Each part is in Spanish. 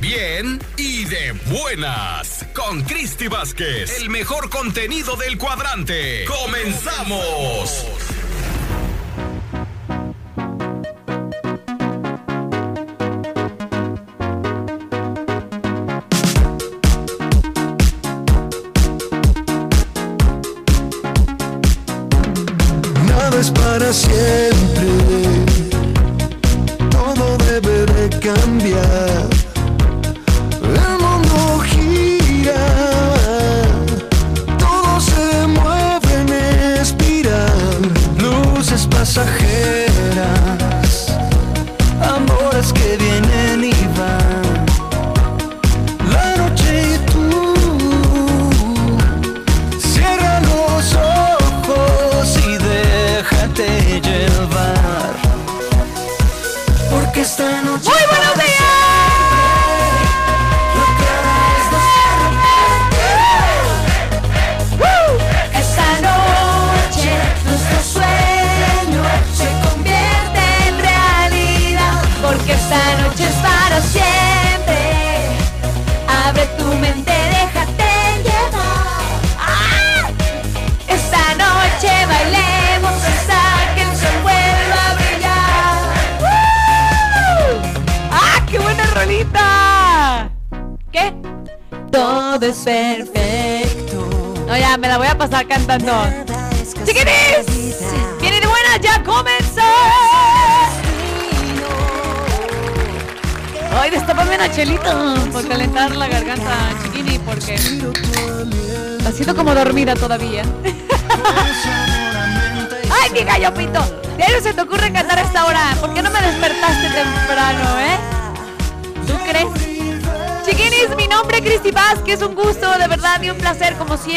Bien y de buenas con Cristi Vázquez. El mejor contenido del cuadrante. ¡Comenzamos! Nada es para siempre,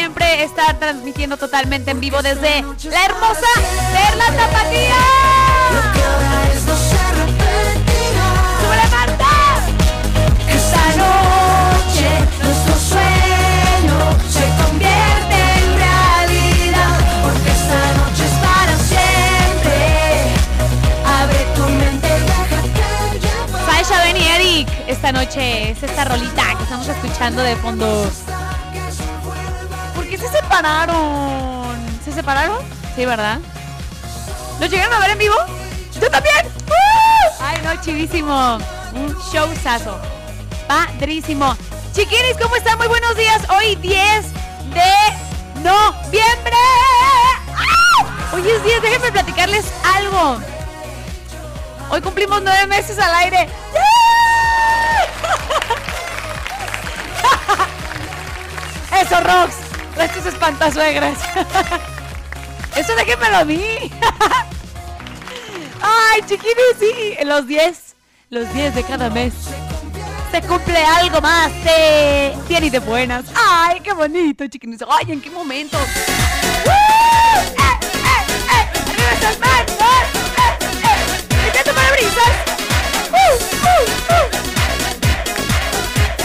siempre estar transmitiendo totalmente en vivo desde la hermosa Perla Tapatía. ¡Súbele, Marta! Esta noche nuestro sueño se convierte en realidad. Porque esta noche es para siempre. Abre tu mente, déjate llevar. Sasha, Ben y Eric, esta noche es esta rolita que estamos escuchando de fondo. ¿Por qué se separaron? ¿Se separaron? Sí, ¿verdad? ¿Lo llegaron a ver en vivo? ¡Yo también! ¡Uh! ¡Ay, no, chivísimo! Un showzazo. Padrísimo. Chiquinis, ¿cómo están? Muy buenos días. Hoy 10 de noviembre. ¡Ah! Hoy es 10, déjenme platicarles algo. Hoy cumplimos nueve meses al aire. Eso, Rox. Estos espantasuegras. Eso déjenmelo a mí. Ay, chiquinis, sí. Los 10, los 10 de cada mes. Se cumple algo más de bien y de buenas. Ay, qué bonito, chiquinis. Ay, ¿en qué momento? ¡Woo! ¡Eh, eh, eh! ¡Arriba esas manos! ¡Eh, eh! ¡Limpiando parabrisas! ¡Uh, uh, uh!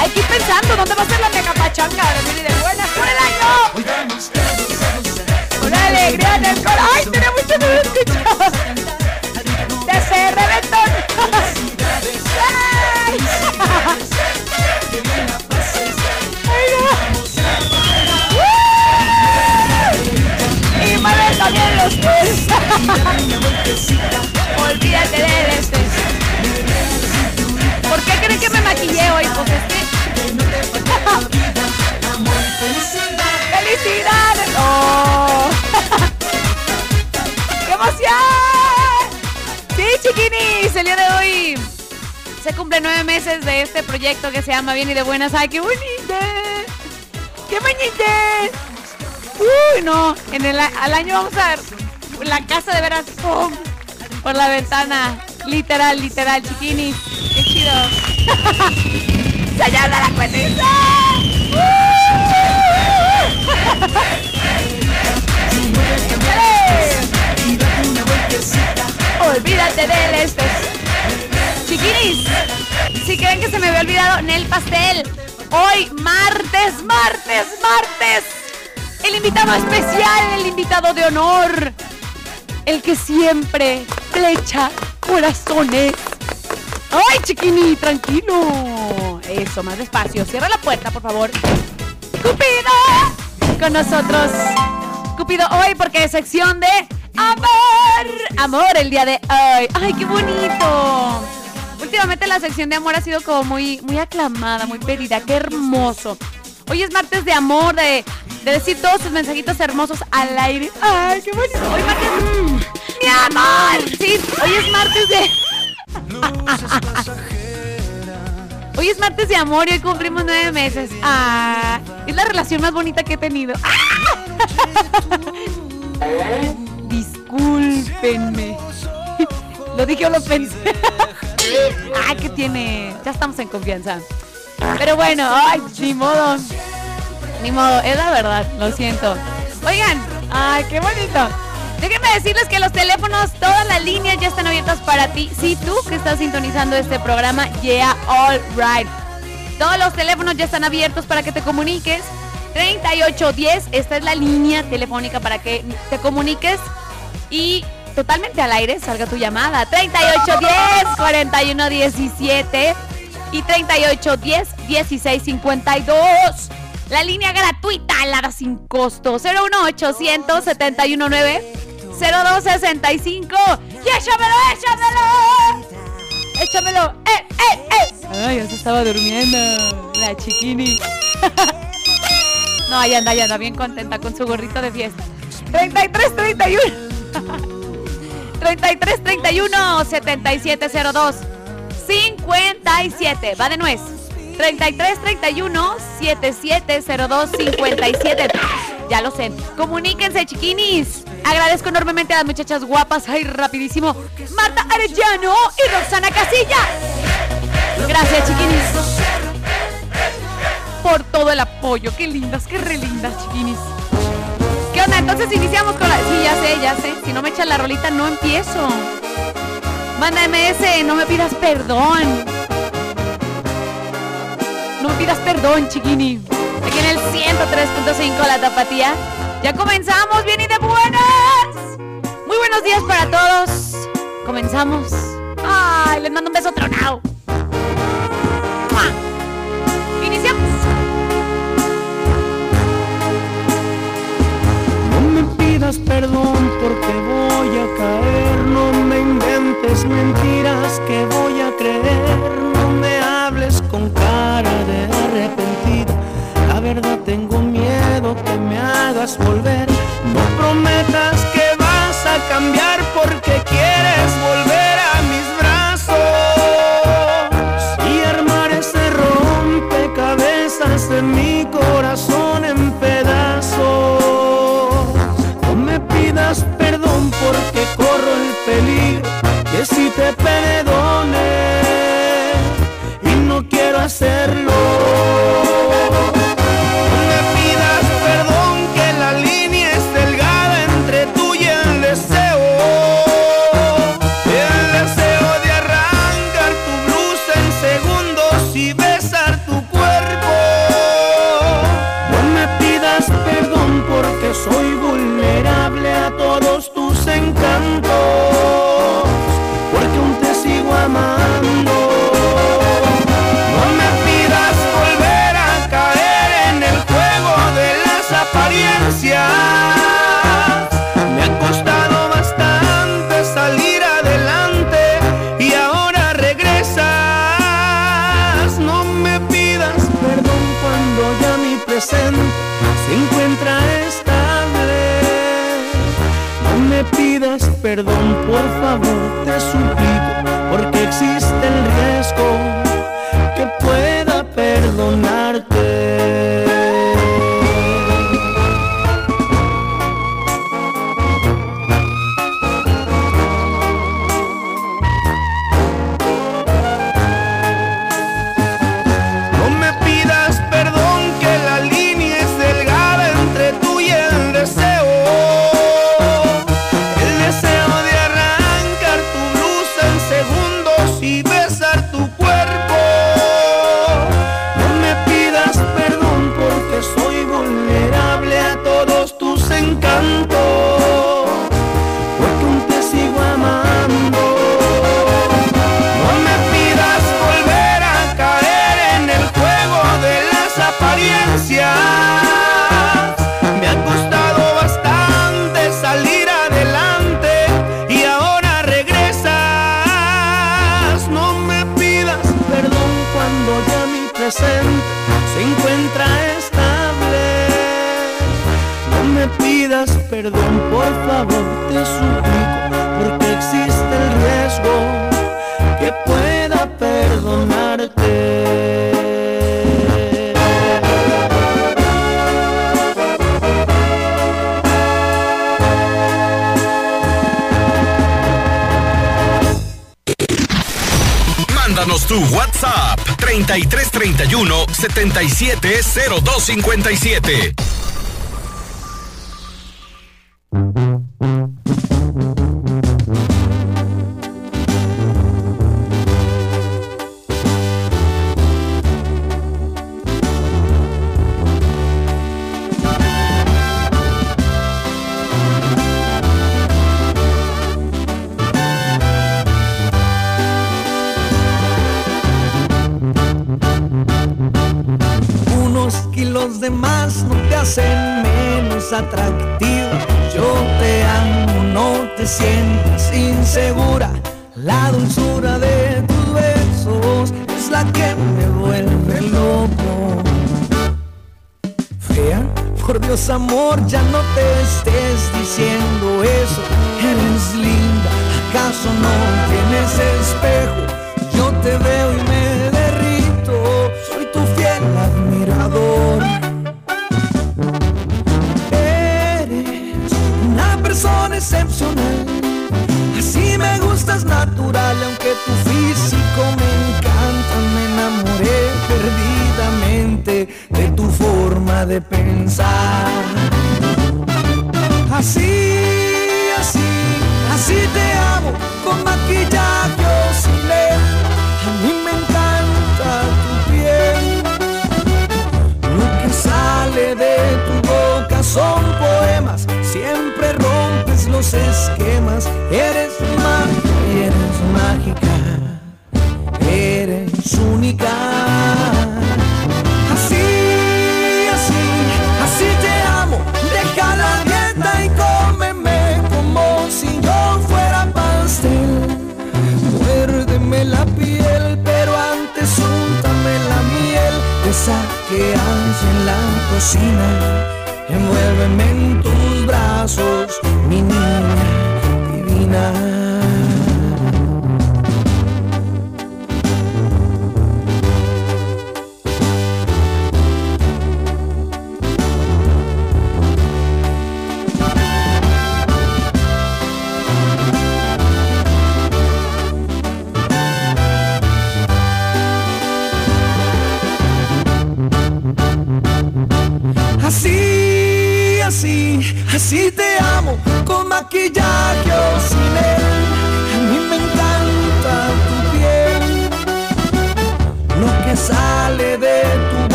Hay que ir pensando dónde va a ser la mega pachanga de bien y de buenas por el año. Con alegría en el corazón. ¡Ay, tenemos mucho que! ¡De ese reventón! ¡Ay! ¡Ay, no! Y mueve también los pies. Olvídate del estrés. ¿Por qué creen que me maquillé hoy? Pues es que... ¡Oh! ¡Qué emoción! Sí, chiquinis, el día de hoy se cumplen nueve meses de este proyecto que se llama Bien y de Buenas. ¡Ay, qué bonito! ¡Qué bonito! Uy, no, en el, al año vamos a ver la casa de veras ¡pum! por la ventana. Literal, literal, chiquinis. Qué chido. ¡Se llama la cuetiza! Olvídate del estrés. Chiquinis, si creen que se me había olvidado Nel Pastel, hoy martes, martes, martes, el invitado especial, el invitado de honor, el que siempre flecha corazones. ¡Ay, chiquini! Tranquilo. Eso, más despacio. Cierra la puerta, por favor. ¡Cupido! Con nosotros. Cupido hoy porque es sección de amor. Amor el día de hoy. ¡Ay, qué bonito! Últimamente la sección de amor ha sido como muy, muy aclamada, muy pedida. ¡Qué hermoso! Hoy es martes de amor, de, de decir todos sus mensajitos hermosos al aire. ¡Ay, qué bonito! Hoy martes... ¡Mi amor! Hoy es martes de... Hoy es martes de amor y hoy cumplimos nueve meses. Ah, es la relación más bonita que he tenido. Discúlpenme. Lo dije o lo pensé. ah, ¿qué tiene? Ya estamos en confianza. Pero bueno, ay, ni modo. Ni modo, es la verdad, lo siento. Oigan, ay, qué bonito. Déjenme decirles que los teléfonos, todas las líneas ya están abiertas para ti. Si tú que estás sintonizando este programa, yeah, all right. Todos los teléfonos ya están abiertos para que te comuniques. 3810, esta es la línea telefónica para que te comuniques y totalmente al aire salga tu llamada. 3810 4117 y 3810 1652. La línea gratuita, la sin costo. 01800 719 0265. Y échamelo, échamelo. Échamelo. Eh, eh, eh. Ay, ya se estaba durmiendo. La chiquini. no, ahí anda, ahí anda, bien contenta con su gorrito de fiesta. 33, 31. 33, 31, 7702. 57. Va de nuez. 33 31 7702 57. Ya lo sé. Comuníquense, chiquinis. Agradezco enormemente a las muchachas guapas. Ay, rapidísimo. Marta Arellano y Roxana Casilla. Gracias, chiquinis. Por todo el apoyo. Qué lindas, qué re lindas, chiquinis. ¿Qué onda? Entonces iniciamos con la. Sí, ya sé, ya sé. Si no me echan la rolita, no empiezo. Manda MS, no me pidas perdón. No me pidas perdón, chiquini. El 103.5 La Tapatía. Ya comenzamos, bien y de buenas. Muy buenos días para todos. Comenzamos. Ay, les mando un beso tronado. Iniciamos. No me pidas perdón porque voy a caer, no me inventes mentiras que voy a creer, verdad tengo miedo que me hagas volver, no prometas que vas a cambiar porque quieres 7702 57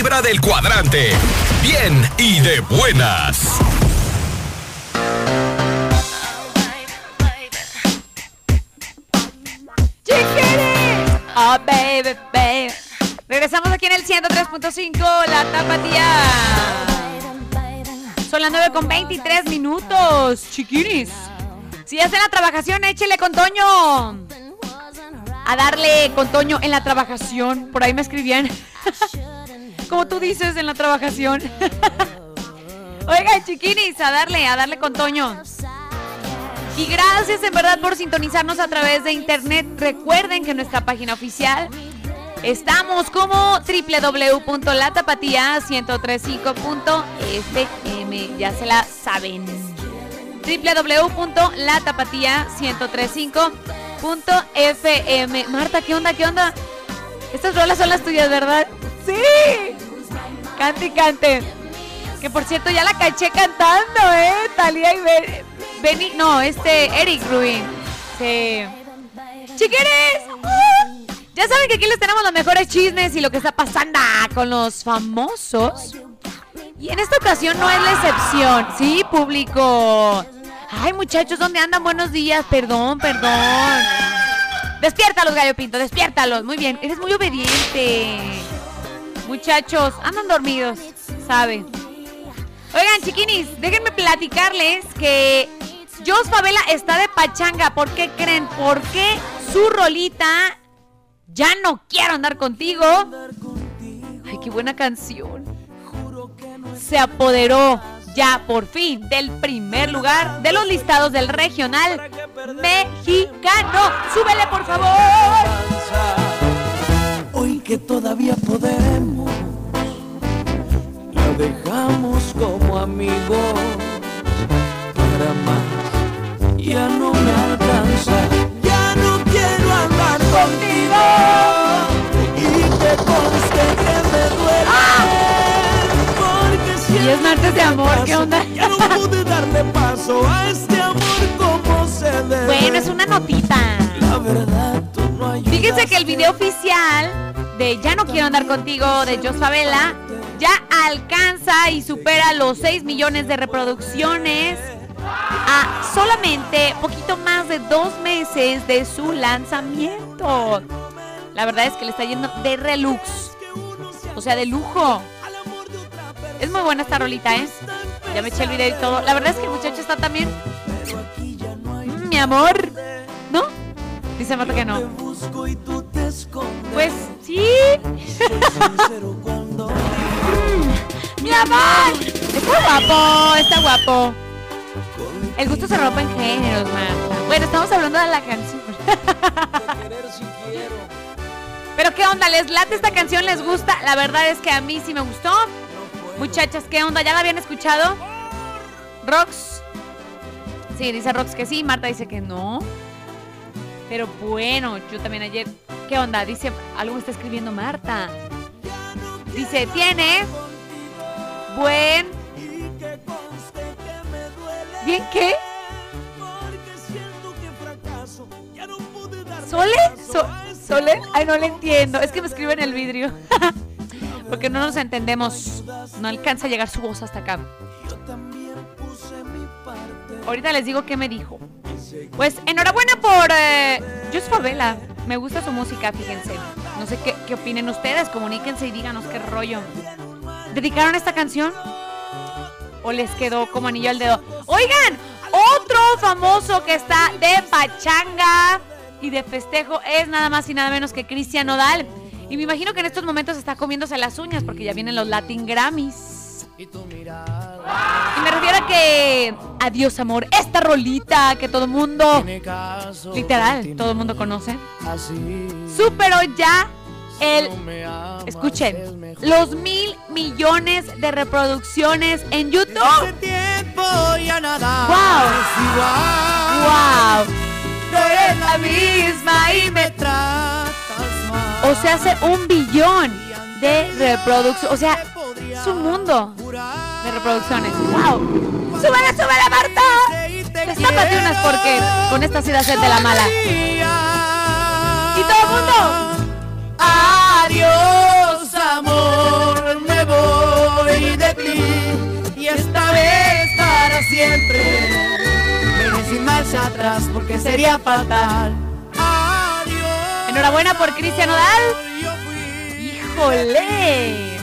vibra del cuadrante. Bien y de buenas. Oh, baby, baby. Regresamos aquí en el 103.5, la tapatía. Son las 9 con 23 minutos, chiquiris. Si ya está en la trabajación, échele con Toño. A darle con Toño en la trabajación. Por ahí me escribían. como tú dices, en la trabajación. Oiga, chiquinis, a darle, a darle con Toño. Y gracias en verdad por sintonizarnos a través de internet. Recuerden que nuestra página oficial estamos como www.latapatía1035.fm. Ya se la saben. www.latapatía1035.fm. Marta, ¿qué onda? ¿Qué onda? Estas rolas son las tuyas, ¿verdad? Sí. Cante y cante. Que por cierto ya la caché cantando, ¿eh? Talía y Ben- Benny. No, este, Eric Rubin. Sí. ¡Chiqueres! ¡Ah! Ya saben que aquí les tenemos los mejores chismes y lo que está pasando con los famosos. Y en esta ocasión no es la excepción. Sí, público. Ay, muchachos, ¿dónde andan? Buenos días. Perdón, perdón. Despiértalos, Gallo Pinto, despiértalos. Muy bien, eres muy obediente. Muchachos, andan dormidos, ¿sabe? Oigan, chiquinis, déjenme platicarles que Jos Favela está de pachanga. ¿Por qué creen? Porque su rolita Ya no quiero andar contigo. Ay, qué buena canción. Se apoderó ya por fin del primer lugar de los listados del regional mexicano. Súbele, por favor. Hoy que todavía podemos, la dejamos como amigos. Para más, ya no me alcanza. Ya no quiero andar contigo. Y que es martes de amor, ¿qué onda? Ya no pude darle paso a este amor como se debe. Bueno, es una notita. La verdad, tú no ayudas. Fíjense que el video oficial de Ya no quiero andar contigo de Jos Favela ya alcanza y supera los 6 millones de reproducciones a solamente poquito más de dos meses de su lanzamiento. La verdad es que le está yendo de relux, o sea, de lujo. Es muy buena esta rolita, ¿eh? Ya me eché el video y todo. La verdad es que el muchacho está también... Mm, mi amor, ¿no? Dice Marta que no. Pues sí. cuando ¡Mi amor! Está guapo, está guapo. El gusto se rompe en géneros, Marta. Bueno, estamos hablando de la canción. Pero qué onda, ¿les late esta canción? ¿Les gusta? La verdad es que a mí sí me gustó. Muchachas, ¿qué onda? ¿Ya la habían escuchado? Rox. Sí, dice Rox que sí, Marta dice que no. Pero bueno, yo también ayer. ¿Qué onda? Dice, algo está escribiendo Marta. Dice, tiene buen. ¿Bien qué? ¿Sole? So- ¿Sole? Ay, no le entiendo. Es que me escribe en el vidrio. Porque no nos entendemos. No alcanza a llegar su voz hasta acá. Ahorita les digo qué me dijo. Pues enhorabuena por eh, Just Favela. Me gusta su música, fíjense. No sé qué, opinen ustedes. Comuníquense y díganos qué rollo. ¿Dedicaron esta canción? ¿O les quedó como anillo al dedo? Oigan, otro famoso que está de pachanga y de festejo es nada más y nada menos que Cristian Nodal. Y me imagino que en estos momentos está comiéndose las uñas porque ya vienen los Latin Grammys. Y me refiero a que Adiós amor, esta rolita que todo mundo, literal, todo el mundo conoce, superó ya el, escuchen, los mil millones de reproducciones en YouTube. tiempo ya nada ¡Wow! ¡Wow! No eres la misma y me. O sea, hace un billón de reproducciones. O sea, es un mundo de reproducciones. ¡Wow! ¡Súbela, súbela, Marta! Destápate unas porque con esta sí sed de la mala. Y todo el mundo. Adiós, amor, me voy de ti y esta vez para siempre. Ven sin marcha atrás porque sería fatal. Enhorabuena por Cristian fui ¡Híjole!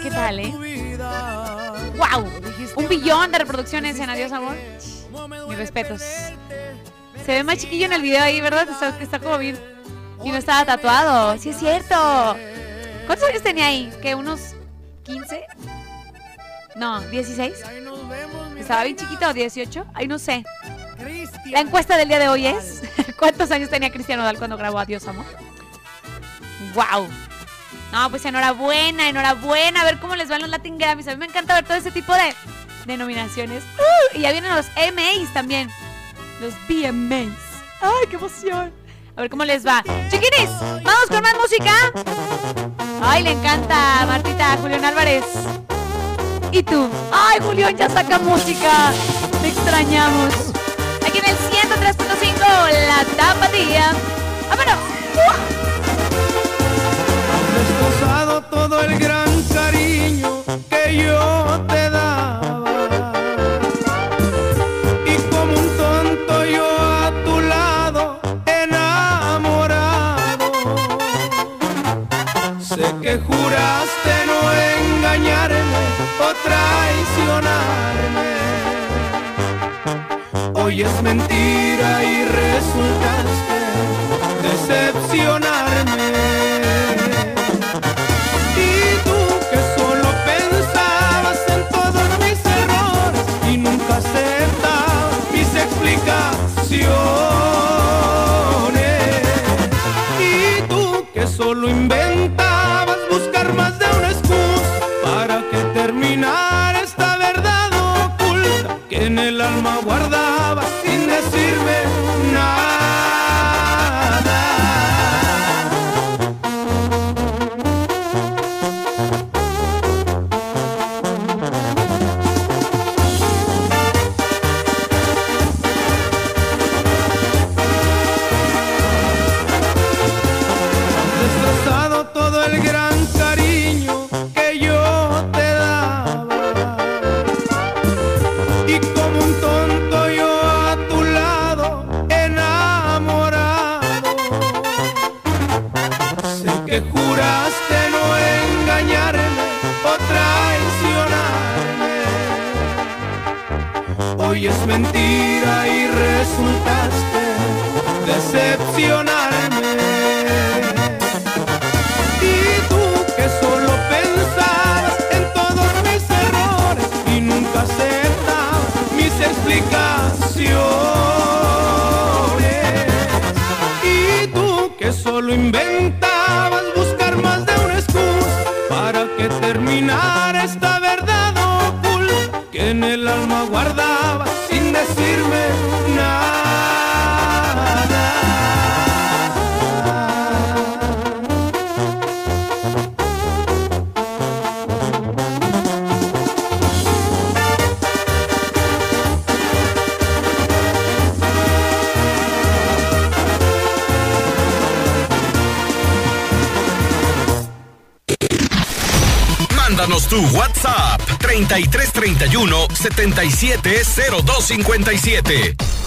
¿Qué tal, eh? ¡Wow! Un billón de reproducciones en Adiós Amor. Mis respetos. Se ve más chiquillo en el video ahí, ¿verdad? Está, está como bien. Y no estaba tatuado. Sí, es cierto. ¿Cuántos años tenía ahí? ¿Qué? ¿Unos 15? No, 16. Ahí nos vemos, mi ¿Estaba bien chiquito? ¿18? Ay, no sé. Cristian. La encuesta del día de hoy es: ¿Cuántos años tenía Cristiano Dal cuando grabó Adiós Amor? ¡Wow! No, pues enhorabuena, enhorabuena. A ver cómo les van los Latin Grammys. A mí me encanta ver todo ese tipo de, de nominaciones. ¡Uh! y ya vienen los MAs también. Los BMAs. ¡Ay, qué emoción! A ver cómo les va. Chiquinis, vamos con más música. Ay, le encanta, Martita, Julián Álvarez. ¿Y tú? Ay, Julián, ya saca música. Te extrañamos. Aquí en el 103.5, la tapatía. ¡Vámonos! destrozado todo el gran cariño que yo te daba. Y como un tonto yo a tu lado enamorado. Sé que juraste no engañarme o traicionarme. Hoy es mentira y resultaste decepcionarme. Y tú que solo pensabas en todos mis errores y nunca aceptabas mis explicaciones. Y como un tonto yo a tu lado enamorado. Sé que juraste no engañarme o traicionarme. Hoy es mentira y resultaste decepcionarme. 770257.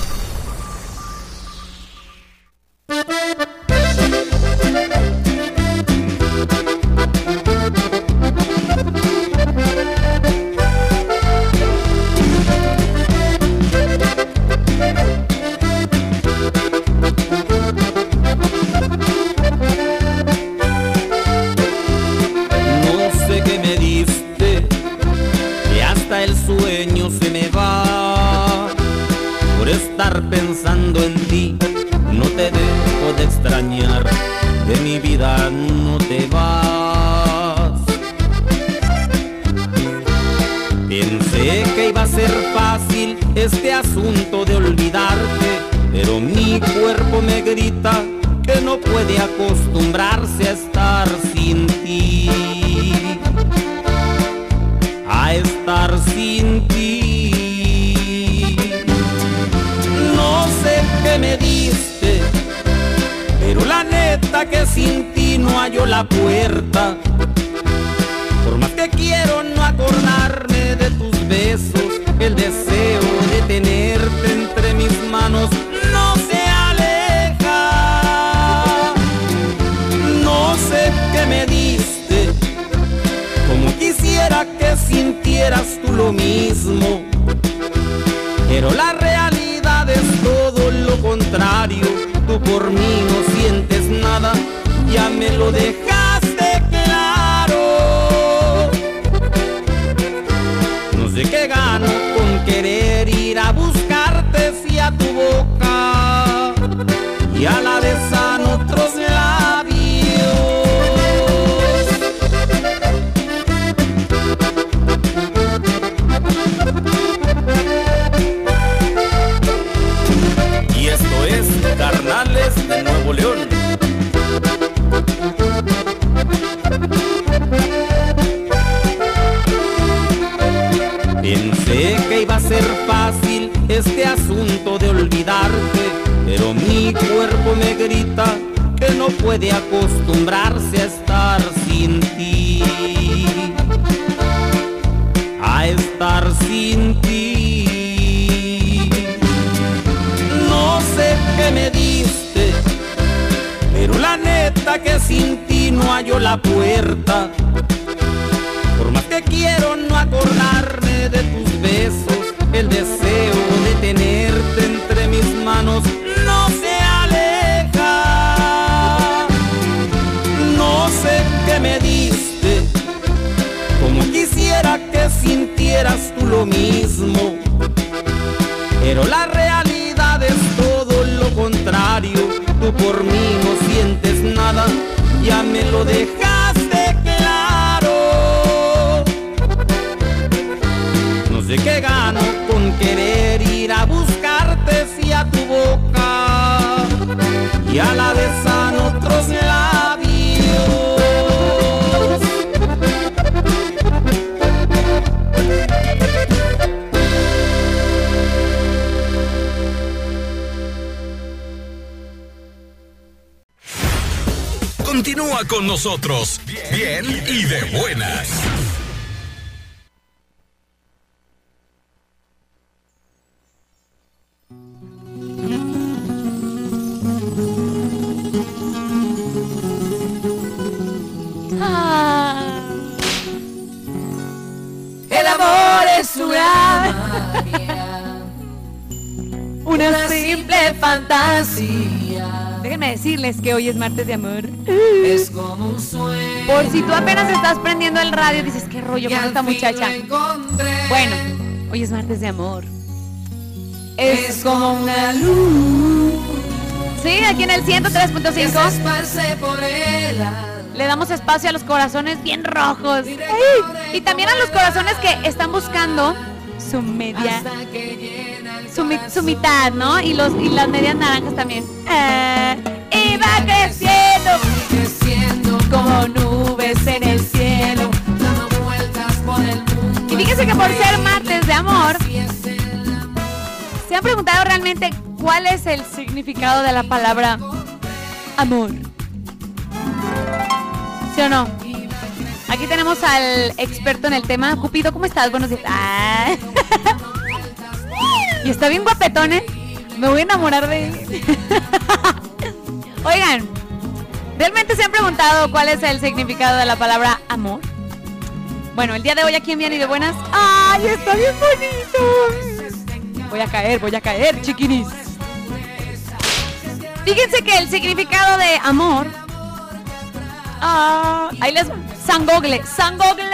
Neta que sin ti no hallo la puerta. Por más que quiero no acordarme de tus besos, el deseo de tenerte entre mis manos no se aleja. No sé qué me diste, como quisiera que sintieras tú lo mismo. Pero la lo dejaste claro. No sé qué gano con querer ir a buscarte si a tu boca y a la besan con nosotros, bien y de buenas. Ah, El amor es una una simple. simple fantasía. Déjenme decirles que hoy es martes de amor. Por si tú apenas estás prendiendo el radio dices, qué rollo con esta muchacha. Bueno, hoy es martes de amor. es como una luz Sí, aquí en el que se 103.5 esparce por el alma. le damos espacio a los corazones bien rojos. Ay, Y también a los corazones que están buscando su media, su, mi- corazón. su mitad, ¿no? Y, los, y las medias naranjas también. Ah, y va creciendo creciendo como fíjense que por ser martes de amor, ¿se han preguntado realmente cuál es el significado de la palabra amor? ¿Sí o no? Aquí tenemos al experto en el tema. Cupido, ¿cómo estás? Buenos días. Y está bien guapetón, ¿eh? Me voy a enamorar de él. Oigan, ¿realmente se han preguntado cuál es el significado de la palabra amor? Bueno, el día de hoy aquí en Bien y de Buenas. ¡Ay, está bien bonito! Voy a caer, voy a caer, chiquinis. Fíjense que el significado de amor. Ah, ahí les. San Gogle. San Gogle.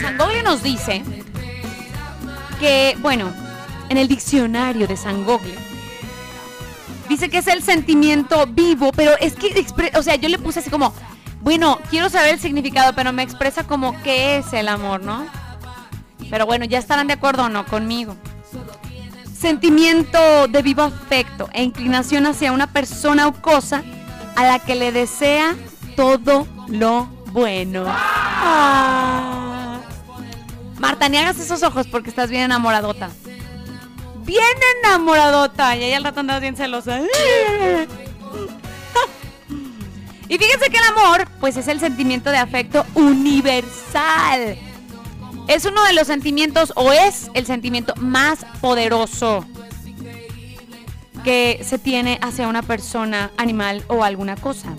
San Gogle nos dice que, bueno, en el diccionario de San Gogle. Dice que es el sentimiento vivo, pero es que, o sea, yo le puse así como, bueno, quiero saber el significado, pero me expresa como qué es el amor, ¿no? Pero bueno, ya estarán de acuerdo o no conmigo. Sentimiento de vivo afecto e inclinación hacia una persona o cosa a la que le desea todo lo bueno. Ah. Marta, ni hagas esos ojos porque estás bien enamoradota. Bien enamoradota. Y ahí al rato andas bien celosa. Y fíjense que el amor, pues es el sentimiento de afecto universal. Es uno de los sentimientos o es el sentimiento más poderoso que se tiene hacia una persona, animal o alguna cosa.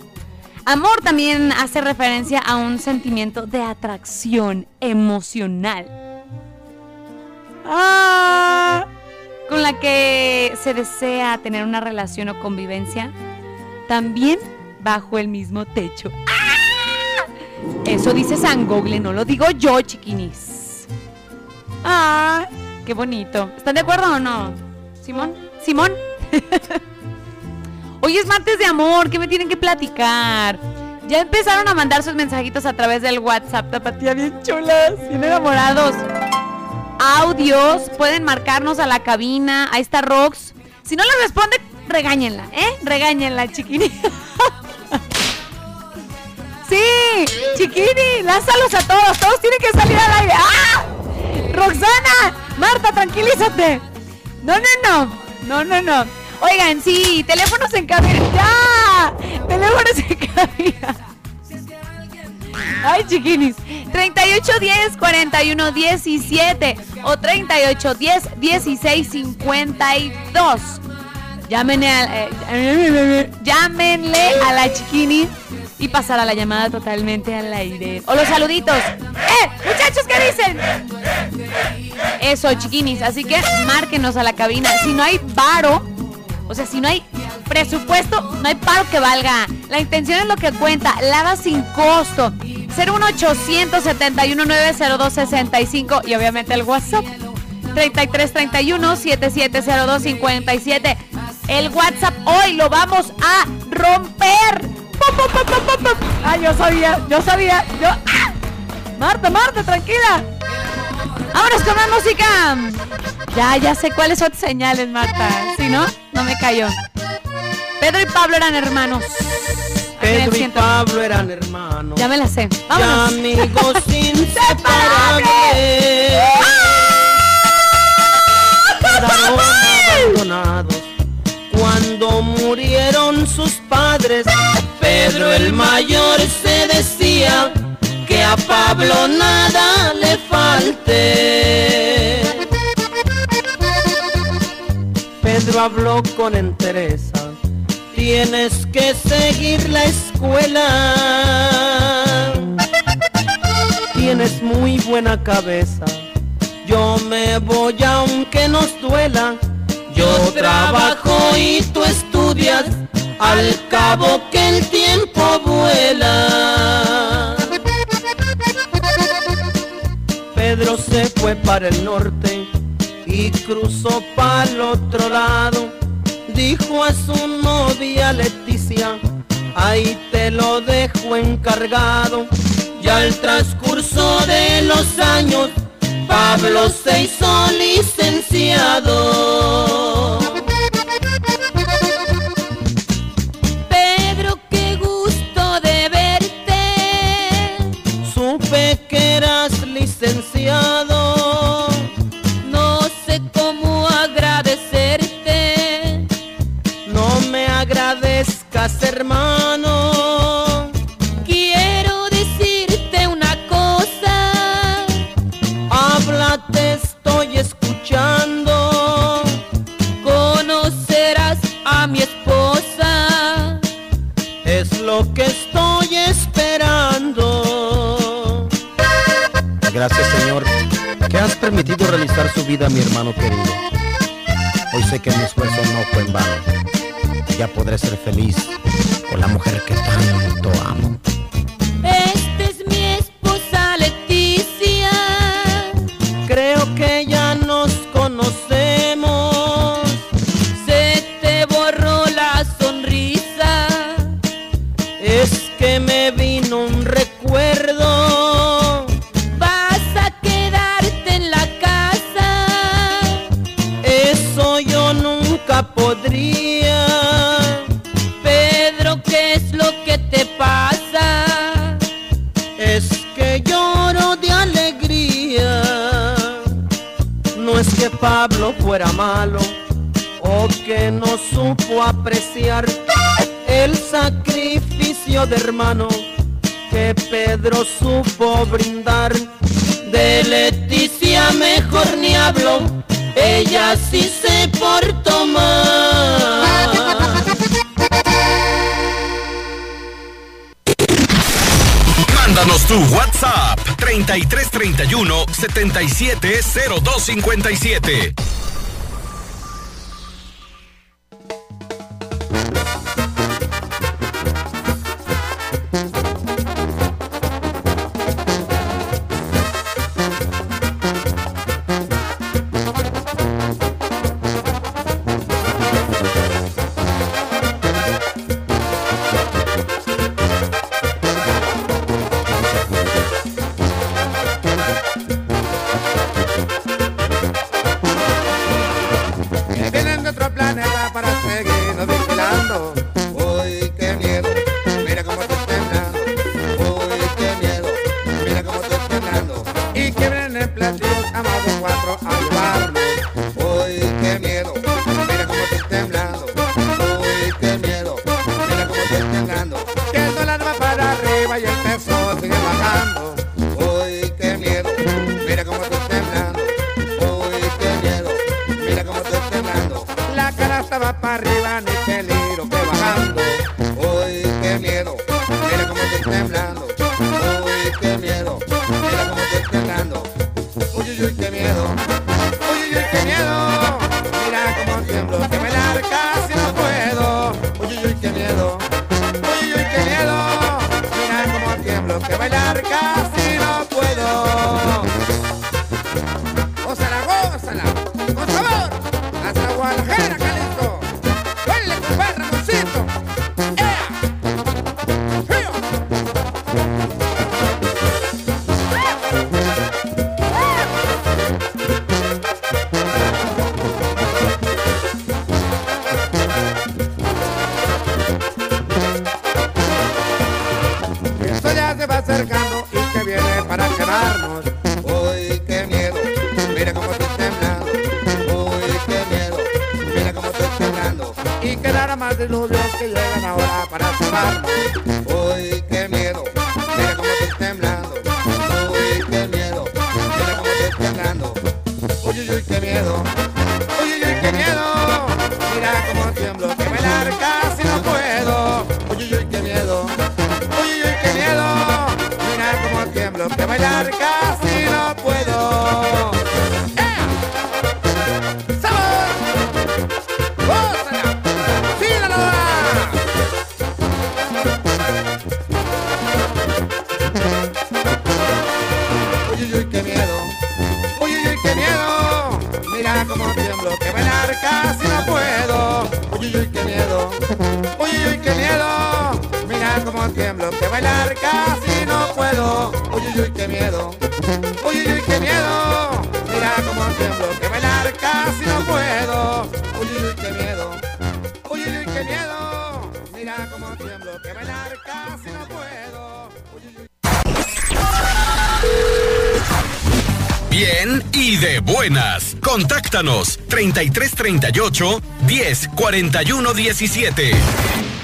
Amor también hace referencia a un sentimiento de atracción emocional. Ah, con la que se desea tener una relación o convivencia, también bajo el mismo techo. ¡Ah! Eso dice San Google, no lo digo yo, chiquinis. Ah, qué bonito. ¿Están de acuerdo o no? Simón, Simón. Hoy es martes de amor, ¿qué me tienen que platicar? Ya empezaron a mandar sus mensajitos a través del WhatsApp, tapatía bien chulas, bien enamorados. Audios, pueden marcarnos a la cabina, ahí está Rox. Si no les responde, regáñenla, ¿eh? Regáñenla, chiquini. sí, chiquini, lánzalos a todos, todos tienen que salir al aire. ¡Ah! Roxana, Marta, tranquilízate. No, no, no, no, no, no. Oigan, sí, teléfonos en cabina. ¡Ya! Teléfonos en cabina. Ay, chiquinis. 3810 41 17 o 3810 16 52. Llámenle a, eh, llámenle a la chiquini y pasar a la llamada totalmente al aire. O los saluditos. ¡Eh! Muchachos, ¿qué dicen? Eso, chiquinis. Así que márquenos a la cabina. Si no hay varo, o sea, si no hay presupuesto, no hay paro que valga. La intención es lo que cuenta. Lava sin costo. 01800 90265 y obviamente el WhatsApp 3331 770257. El WhatsApp hoy lo vamos a romper. Ah, yo sabía, yo sabía, yo. ¡Ah! Marta, Marta, tranquila. Vámonos con más música. Ya, ya sé cuáles son tus señales, Marta. Si no, no me cayó. Pedro y Pablo eran hermanos. Pedro y Pablo eran hermanos. Ya me la sé. y Vámonos. amigos inseparables. Abandonados murieron sus padres. Pedro el mayor se decía que a Pablo nada le falte. Pedro habló con entereza, tienes que seguir la escuela. Tienes muy buena cabeza, yo me voy aunque nos duela. Yo trabajo y tú estudias, al cabo que el tiempo vuela. Pedro se fue para el norte y cruzó para el otro lado. Dijo a su novia Leticia, ahí te lo dejo encargado. Ya al transcurso de los años, Pablo se hizo licenciado. Pedro, qué gusto de verte. Supe que eras licenciado. No sé cómo agradecerte. No me agradezcas, hermano. Lo que estoy esperando. Gracias Señor, que has permitido realizar su vida mi hermano querido. Hoy sé que mi esfuerzo no fue en vano. Ya podré ser feliz con la mujer que tanto amo. Apreciar el sacrificio de hermano que Pedro supo brindar. De Leticia mejor ni hablo, ella sí se portó mal. Mándanos tu WhatsApp 3331 770257. Bailar Contáctanos 3338 10 41 17.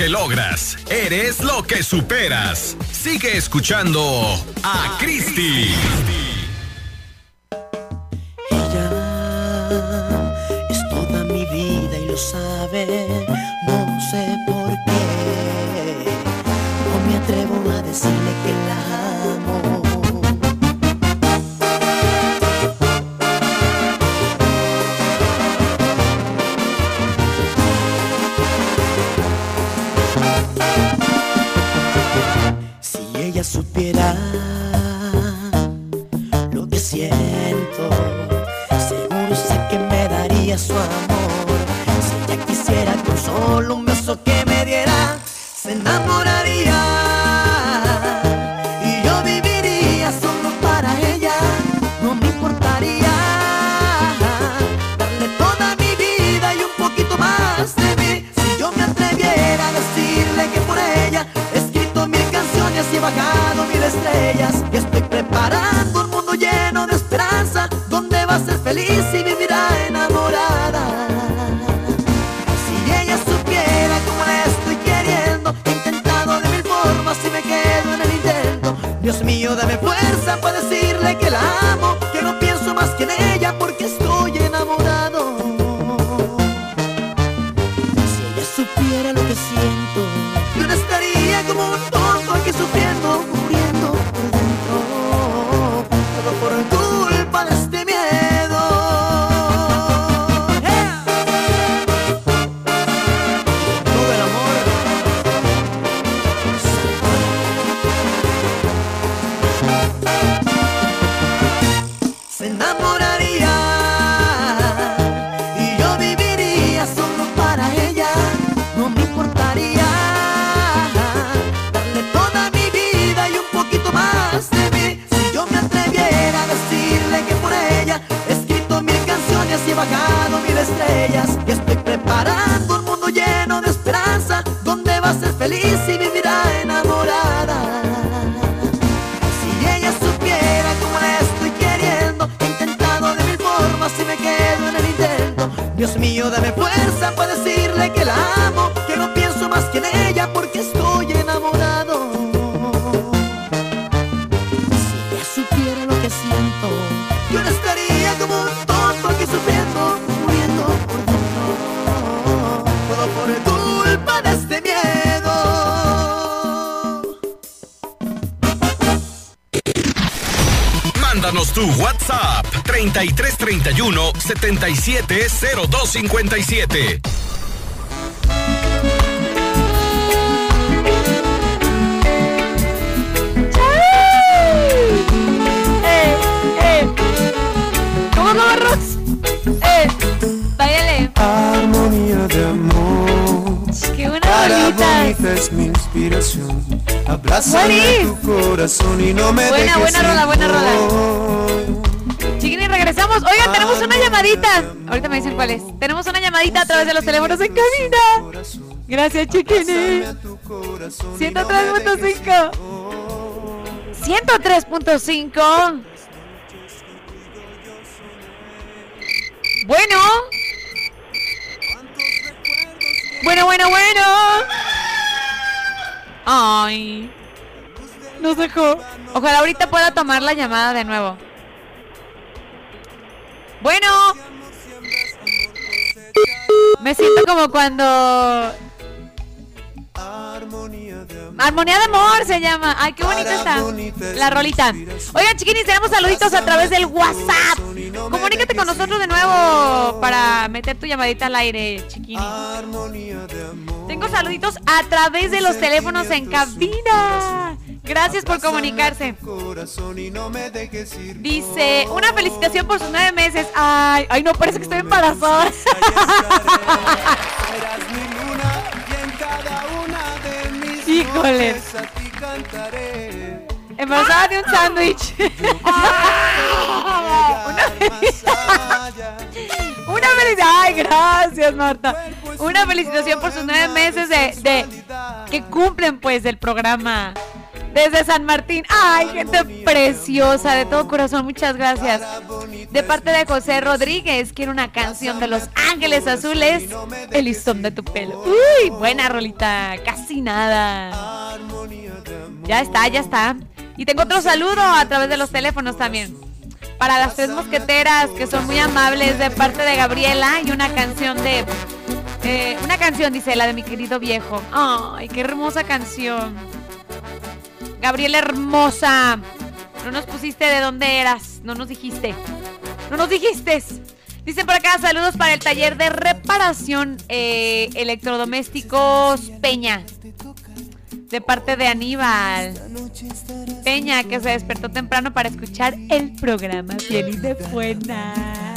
Que logras, eres lo que superas. Sigue escuchando a Cristi. es toda mi vida y lo sabe. No sé por qué. No me atrevo a decirle que la 770257. ¡Eh! ¡Eh! ¿Cómo, cómo, Rox? ¡Eh! Váyale. Armonía de amor. ¡Qué buena bonita es mi inspiración. Abrázame tu corazón y no me Buena, dejes buena ir rola, buena rola. Regresamos. Oigan, tenemos una llamadita. Ahorita me dicen cuál es. Tenemos una llamadita a través de los teléfonos en cabina. Gracias, Chiquini. 103.5. 103.5. Bueno. Bueno, bueno, bueno. Ay. Nos dejó. Ojalá ahorita pueda tomar la llamada de nuevo. Bueno. Me siento como cuando... Armonía de amor se llama. Ay, qué bonita está. La rolita. Oigan, chiquinis, tenemos saluditos a través del WhatsApp. Comunícate con nosotros de nuevo para meter tu llamadita al aire, chiquini. Tengo saluditos a través de los teléfonos en cabina. Gracias por comunicarse. Dice, una felicitación por sus nueve meses. Ay, ay, no, parece que estoy embarazada. Híjole. Embarazada de un sándwich. Una feliz. Una feliz. Ay, gracias, Marta. Una felicitación por sus nueve meses de, de que cumplen pues el programa. Desde San Martín. Ay, gente preciosa, de todo corazón, muchas gracias. De parte de José Rodríguez, quiero una canción de Los Ángeles Azules, El listón de tu pelo. Uy, buena rolita, casi nada. Ya está, ya está. Y tengo otro saludo a través de los teléfonos también. Para las tres mosqueteras que son muy amables de parte de Gabriela y una canción de... eh, una canción, dice, la de mi querido viejo. Ay, qué hermosa canción. Gabriela hermosa. No nos pusiste de dónde eras. No nos dijiste. No nos dijiste. Dicen por acá, saludos para el taller de reparación eh, electrodomésticos Peña. De parte de Aníbal. Peña, que se despertó temprano para escuchar el programa. Bien y de buena.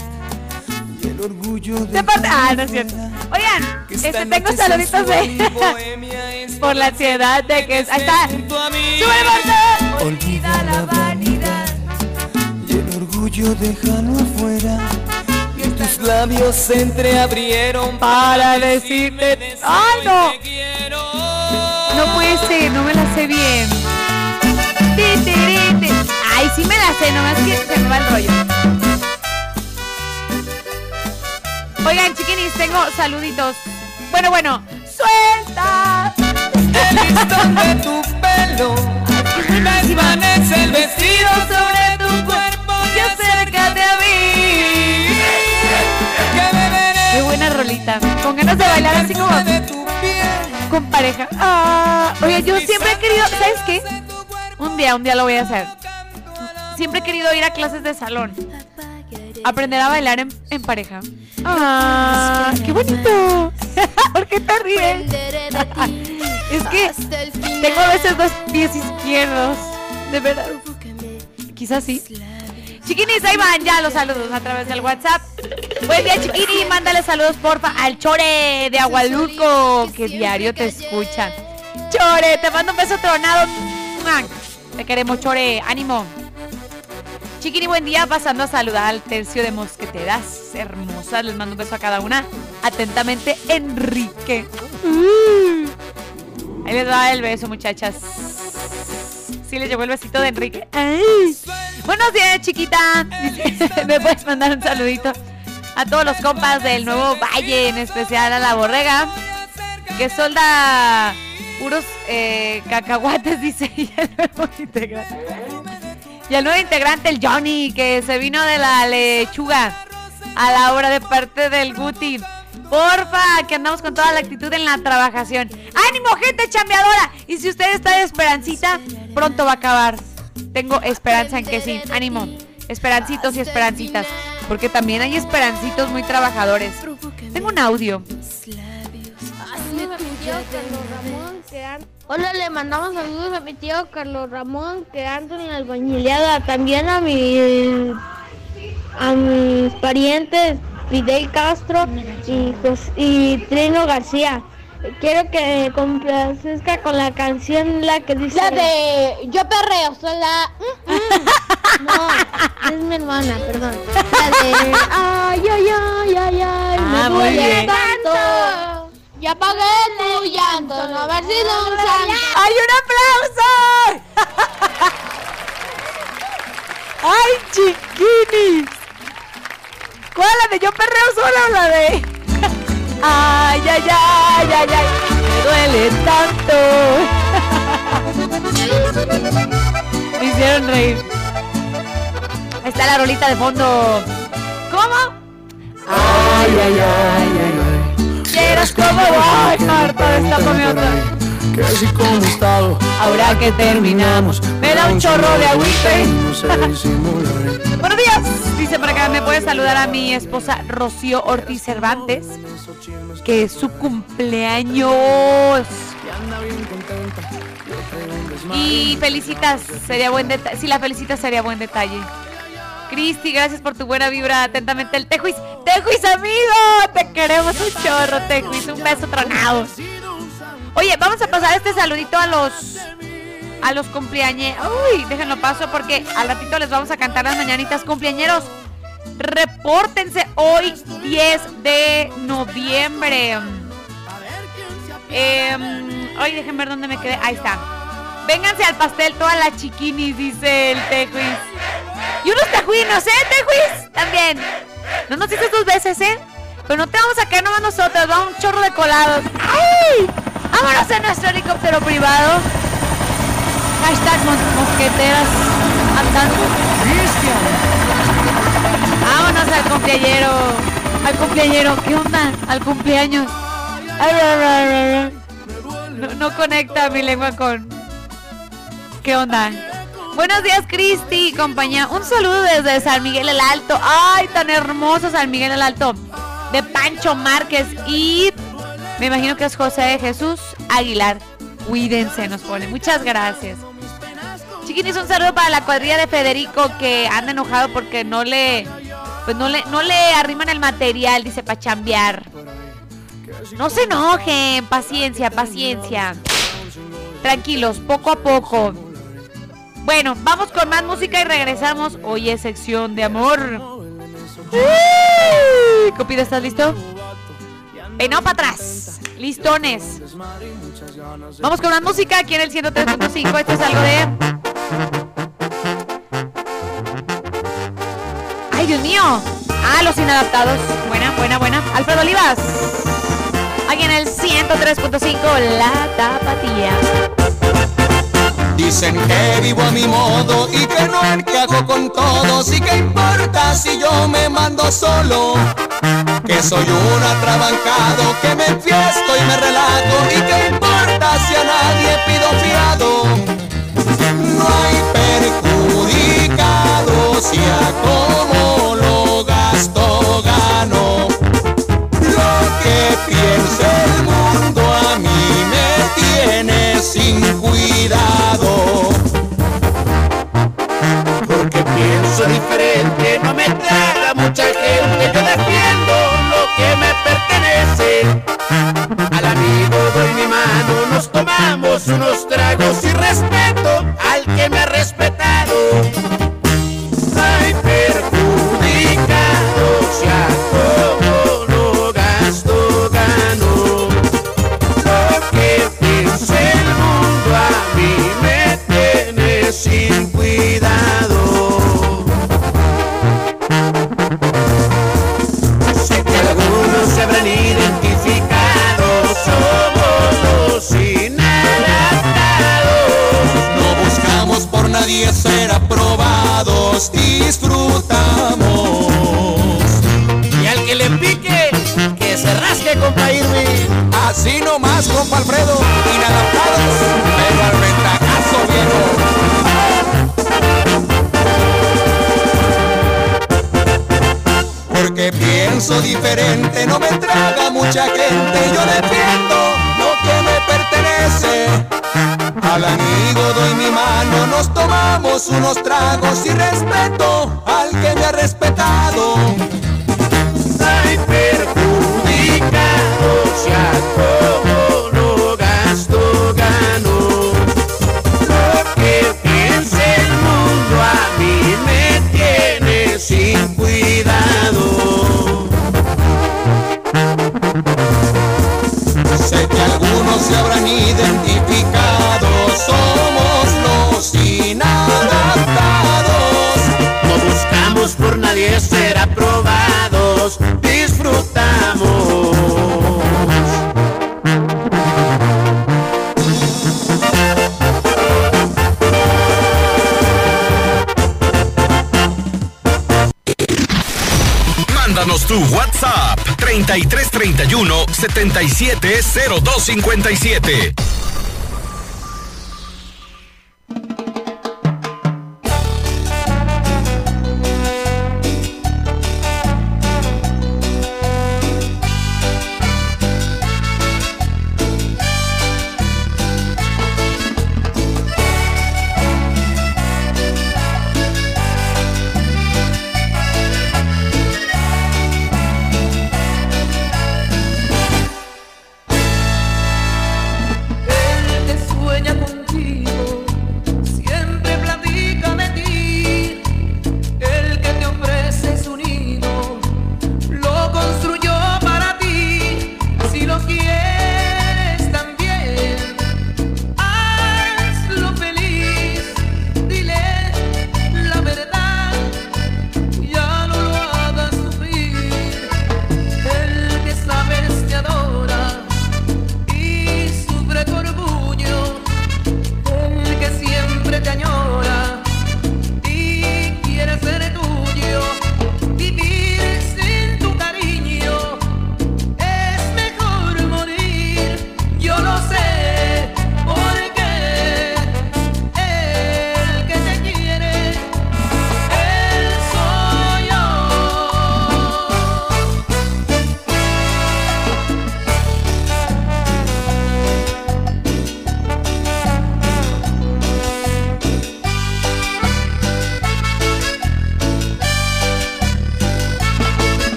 De parte. Ah, no es cierto. Oigan, este, tengo saluditos de. por la ansiedad de que. Ahí está. ¡Sube Marta! Olvida la vanidad y el orgullo déjalo afuera. Y tus labios se entreabrieron Para decirte. ¡Ay, no! No puede ser, no me la sé bien. Ay, sí me la sé, nomás que se me va el rollo. Oigan, chiquinis, tengo saluditos. Bueno, bueno. ¡Suelta! el listón de tu pelo. Desvanece el vestido sobre tu cuerpo Y acércate a mí. Qué buena rolita. Con ganas de bailar así como con pareja. Ah, oye, yo siempre he querido, ¿sabes qué? Un día, un día lo voy a hacer. Siempre he querido ir a clases de salón. Aprender a bailar en, en pareja. Ah, qué bonito. ¿Por qué te ríes? es que tengo a veces dos pies izquierdos. De verdad. Quizás sí. Chiquinis, ahí van ya los saludos a través del WhatsApp. Buen día, Chiquini. Mándale saludos, porfa, al Chore de Agualuco, que diario te escucha. Chore, te mando un beso tronado. Te queremos, Chore. Ánimo. Chiquini, buen día. Pasando a saludar al tercio de mosqueteras hermosas. Les mando un beso a cada una. Atentamente, Enrique. Uh. Ahí les va el beso, muchachas. Sí, les llevó el besito de Enrique. Ay. Buenos días, chiquita. Me puedes mandar un saludito a todos los compas del nuevo Valle, en especial a la borrega, que solda puros eh, cacahuates, dice. Y el nuevo integrante. Y el nuevo integrante, el Johnny, que se vino de la lechuga a la hora de parte del Guti. Porfa, que andamos con toda la actitud en la trabajación. ¡Ánimo, gente chambeadora! Y si usted está de esperancita, pronto va a acabar. Tengo esperanza en que sí. Ánimo. Esperancitos y esperancitas. Porque también hay esperancitos muy trabajadores. Tengo un audio. Hola, le mandamos saludos a mi tío Carlos Ramón que anda en la albañileada. También a mi a mis parientes Fidel Castro y, Jos- y Trino García. Quiero que complazca con la canción la que dice la de Yo perreo, sola. No, es mi hermana, perdón. La de Ay, ay, ay, ay, ay, Ah, me bien. tanto. Ya pagué tu llanto, no haber sido un santo. ¡Hay un aplauso! ¡Ay, chiquinis! ¿Cuál? ¿La de yo perreo sola o la de.? ¡Ay, ay, ay, ay, ay! ¡Me duele tanto! Me hicieron reír. Ahí está la rolita de fondo. ¿Cómo? ¡Ay, ay, ay, ay! ay. ¿Quieres como voy, Marta? Destápame otra. Que así como he estado, Ahora que terminamos, me da un chorro de agüite. Buenos días. Dice por acá, me puede saludar a mi esposa Rocío Ortiz Cervantes, que es su cumpleaños. Y felicitas, sería buen detalle. Si la felicitas, sería buen detalle. Cristi, gracias por tu buena vibra. Atentamente, el Tejuis. Tejuis, amigo. Te queremos un chorro, Tejuis. Un beso tronado. Oye, vamos a pasar este saludito a los a los cumpleaños. Uy, déjenlo paso porque al ratito les vamos a cantar las mañanitas cumpleañeros. Repórtense hoy 10 de noviembre. Em, ay, déjenme ver dónde me quedé. Ahí está. Vénganse al pastel todas las chiquinis, dice el Tejuis. Y unos tejuinos, ¿eh, Tejuis? También. No nos dices dos veces, ¿eh? Pero no te vamos a caer nomás nosotros, va un chorro de colados. ¡Ay! Vámonos en nuestro helicóptero privado. Hashtag mos- mosqueteras andando. Vámonos al cumpleañero. Al cumpleañero. ¿Qué onda? Al cumpleaños. No, no conecta mi lengua con. ¿Qué onda? Buenos días, Cristi y compañía. Un saludo desde San Miguel el Alto. Ay, tan hermoso San Miguel el Alto. De Pancho Márquez. Y me imagino que es José de Jesús Aguilar. Cuídense, nos pone. Muchas gracias. Chiquinis, un saludo para la cuadrilla de Federico que anda enojado porque no le. Pues no le, no le arriman el material, dice, para chambear. No se enojen, paciencia, paciencia. Tranquilos, poco a poco. Bueno, vamos con más música y regresamos. Hoy es sección de amor. Uy, Cupido, ¿estás listo? Peinado para atrás. Listones. Vamos con más música aquí en el 103.5. Esto es algo de. ¡Ay, Dios mío! Ah, los inadaptados. Buena, buena, buena. Alfredo Olivas. Aquí en el 103.5, La Tapatía. Dicen que vivo a mi modo y que no encajo con todos y que importa si yo me mando solo. Que soy un atrabancado, que me enfiesto y me relajo y que importa si a nadie pido fiado. No hay perjudicado si a como lo gasto gano. Lo que piense el mundo a mí me tiene sin cuidado. Amigo doy mi mano, nos tomamos unos tragos y respeto al que me ha respetado. 3331 770257.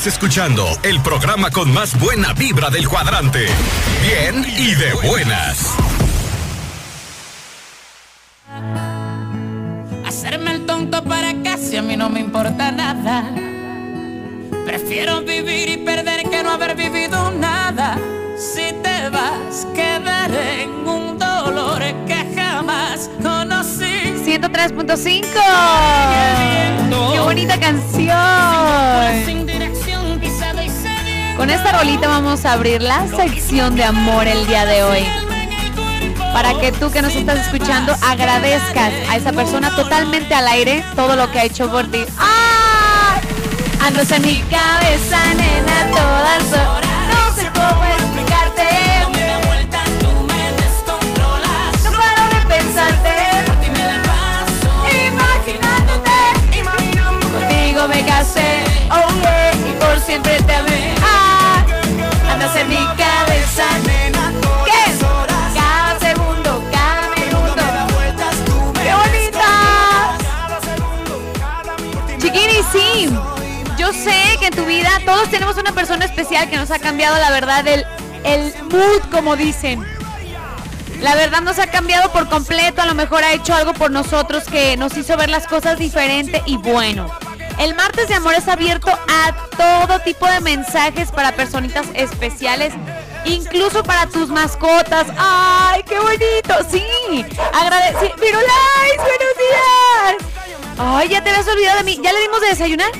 Estás escuchando el programa con más buena vibra del cuadrante. Bien y de buenas. Hacerme el tonto para casi a mí no me importa nada. Prefiero vivir y perder que no haber vivido nada. Si te vas, quedaré en un dolor que jamás conocí. 103.5. Qué bonita canción. Con esta rolita vamos a abrir la sección de amor el día de hoy. Para que tú que nos estás escuchando agradezcas a esa persona totalmente al aire todo lo que ha hecho por ti. ¡Ay! Andas en mi cabeza, nena, todas horas. No sé cómo explicarte. No paro de pensarte. Imaginándote. Contigo me casé. Oh siempre te amé. Ah, en mi cabeza, nena. ¿Qué? Cada segundo, cada minuto. ¡Qué bonita! Chiquini, sí. Yo sé que en tu vida todos tenemos una persona especial que nos ha cambiado, la verdad, el, el mood, como dicen. La verdad nos ha cambiado por completo, a lo mejor ha hecho algo por nosotros que nos hizo ver las cosas diferente y bueno. El martes de amor es abierto a todo tipo de mensajes para personitas especiales, incluso para tus mascotas. ¡Ay, qué bonito! Sí, agradeci... ¡Virulais, buenos días! Ay, ya te habías olvidado de mí. ¿Ya le dimos de desayunar?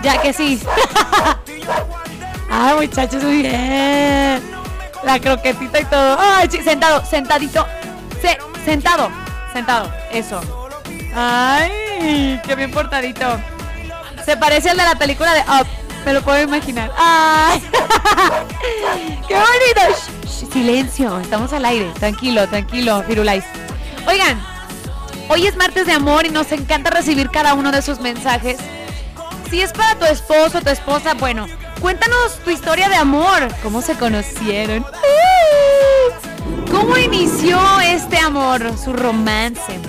Ya que sí. Ay, muchachos, muy bien. La croquetita y todo. Ay, sentado, sentadito. Se, sentado, sentado. Eso. Ay, qué bien portadito. Se parece al de la película de Up. Me lo puedo imaginar. Ay. qué bonito. Silencio, estamos al aire. Tranquilo, tranquilo, Firulais. Oigan, hoy es martes de amor y nos encanta recibir cada uno de sus mensajes. Si es para tu esposo tu esposa, bueno, cuéntanos tu historia de amor. ¿Cómo se conocieron? Uh, ¿Cómo inició este amor, su romance?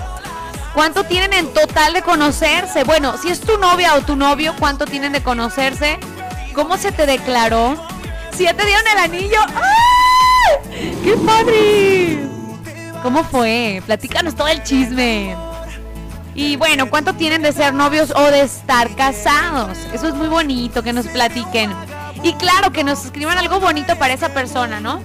¿Cuánto tienen en total de conocerse? Bueno, si es tu novia o tu novio, ¿cuánto tienen de conocerse? ¿Cómo se te declaró? Si ya te dieron el anillo. ¡Ay! ¡Qué padre! ¿Cómo fue? Platícanos todo el chisme. Y bueno, ¿cuánto tienen de ser novios o de estar casados? Eso es muy bonito que nos platiquen. Y claro, que nos escriban algo bonito para esa persona, ¿no?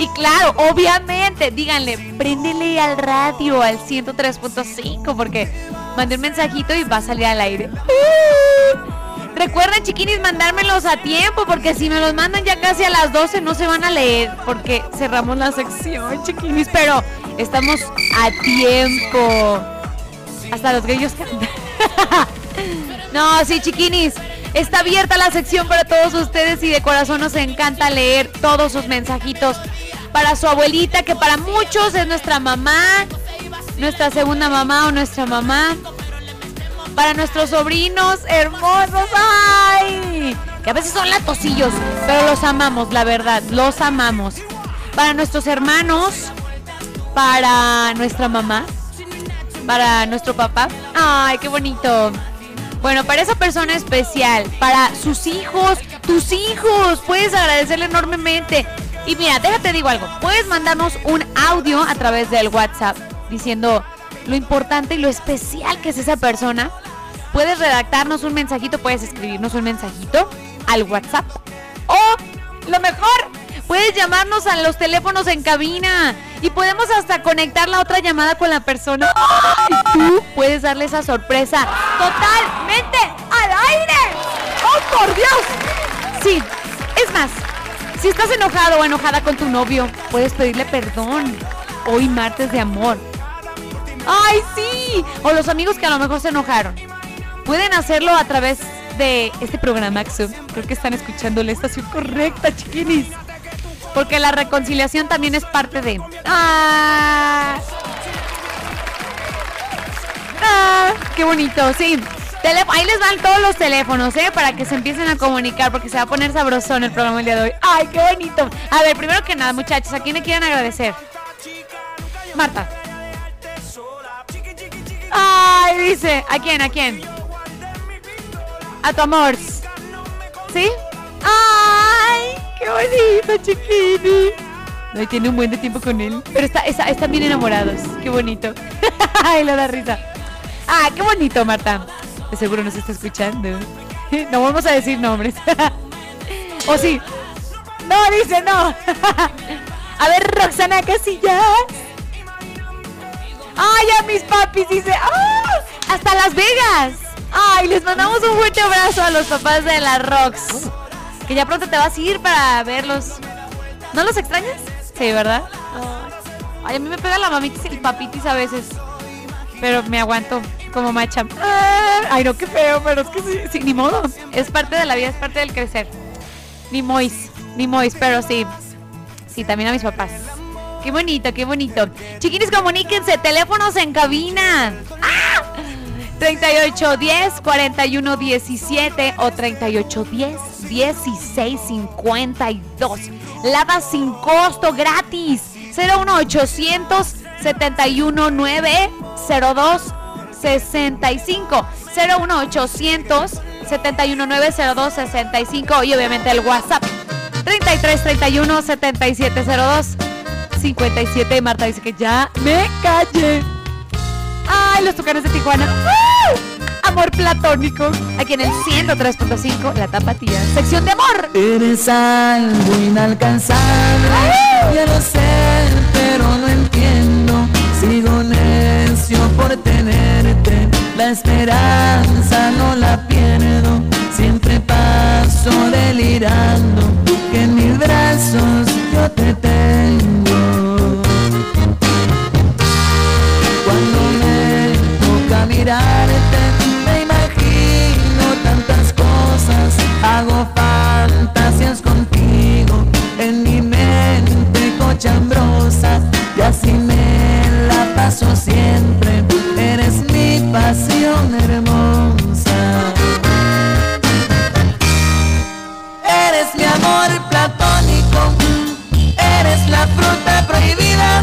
Y claro, obviamente, díganle, préndele al radio al 103.5 porque mandé un mensajito y va a salir al aire. ¡Uh! Recuerden, chiquinis, mandármelos a tiempo porque si me los mandan ya casi a las 12 no se van a leer porque cerramos la sección, chiquinis, pero estamos a tiempo. Hasta los grillos cantan. no, sí, chiquinis. Está abierta la sección para todos ustedes y de corazón nos encanta leer todos sus mensajitos para su abuelita, que para muchos es nuestra mamá, nuestra segunda mamá o nuestra mamá. Para nuestros sobrinos hermosos, ¡ay! Que a veces son latosillos, pero los amamos, la verdad, los amamos. Para nuestros hermanos, para nuestra mamá, para nuestro papá. ¡Ay, qué bonito! Bueno, para esa persona especial, para sus hijos, tus hijos, puedes agradecerle enormemente. Y mira, déjate digo algo, puedes mandarnos un audio a través del WhatsApp diciendo lo importante y lo especial que es esa persona. Puedes redactarnos un mensajito, puedes escribirnos un mensajito al WhatsApp. O lo mejor, puedes llamarnos a los teléfonos en cabina y podemos hasta conectar la otra llamada con la persona. Y tú puedes darle esa sorpresa totalmente al aire. ¡Oh, por Dios! Sí, es más, si estás enojado o enojada con tu novio, puedes pedirle perdón. Hoy martes de amor. ¡Ay, sí! O los amigos que a lo mejor se enojaron. Pueden hacerlo a través de este programa, Axum. Creo que están escuchando la estación correcta, chiquinis. Porque la reconciliación también es parte de... ¡Ah! ¡Ah! ¡Qué bonito! Sí. Ahí les van todos los teléfonos, ¿eh? Para que se empiecen a comunicar, porque se va a poner sabrosón el programa el día de hoy. ¡Ay, qué bonito! A ver, primero que nada, muchachos, ¿a quién le quieren agradecer? Marta. ¡Ay, dice! ¿A quién? ¿A quién? A tu amor. ¿Sí? ¡Ay! ¡Qué bonito, chiquini! No, tiene un buen de tiempo con él. Pero está, está- están bien enamorados. Qué bonito. Ay, le da risa. Ah, qué bonito, Marta. De seguro nos está escuchando. No vamos a decir nombres. ¿O sí? No, dice no. A ver, Roxana Casillas. Ay, a mis papis dice. ¡Ah! Hasta Las Vegas. Ay, les mandamos un fuerte abrazo a los papás de la Rox. Que ya pronto te vas a ir para verlos. ¿No los extrañas? Sí, ¿verdad? Ay, a mí me pega la mamitis y el papitis a veces. Pero me aguanto como macha. Ay, no, qué feo, pero es que sí, sí, ni modo. Es parte de la vida, es parte del crecer. Ni mois, ni mois, pero sí. Sí, también a mis papás. Qué bonito, qué bonito. Chiquines, comuníquense, teléfonos en cabina. ¡Ah! 3810 41 17 o 3810 16 52. Lava sin costo gratis. 01800 71 902 65 01800 71 902 65 y obviamente el WhatsApp 33 31 7702 57 Marta dice que ya me callé. Ay, los tucanes de Tijuana. ¡Uh! Amor platónico. Aquí en el 103.5, la tapatía. Sección de amor. Eres algo inalcanzable, ya lo sé, pero no entiendo. Sigo necio por tenerte, la esperanza no la pierdo. Siempre paso delirando, que en mis brazos yo te tengo. Hago fantasías contigo en mi mente cochambrosa y así me la paso siempre. Eres mi pasión hermosa. Eres mi amor platónico, eres la fruta prohibida.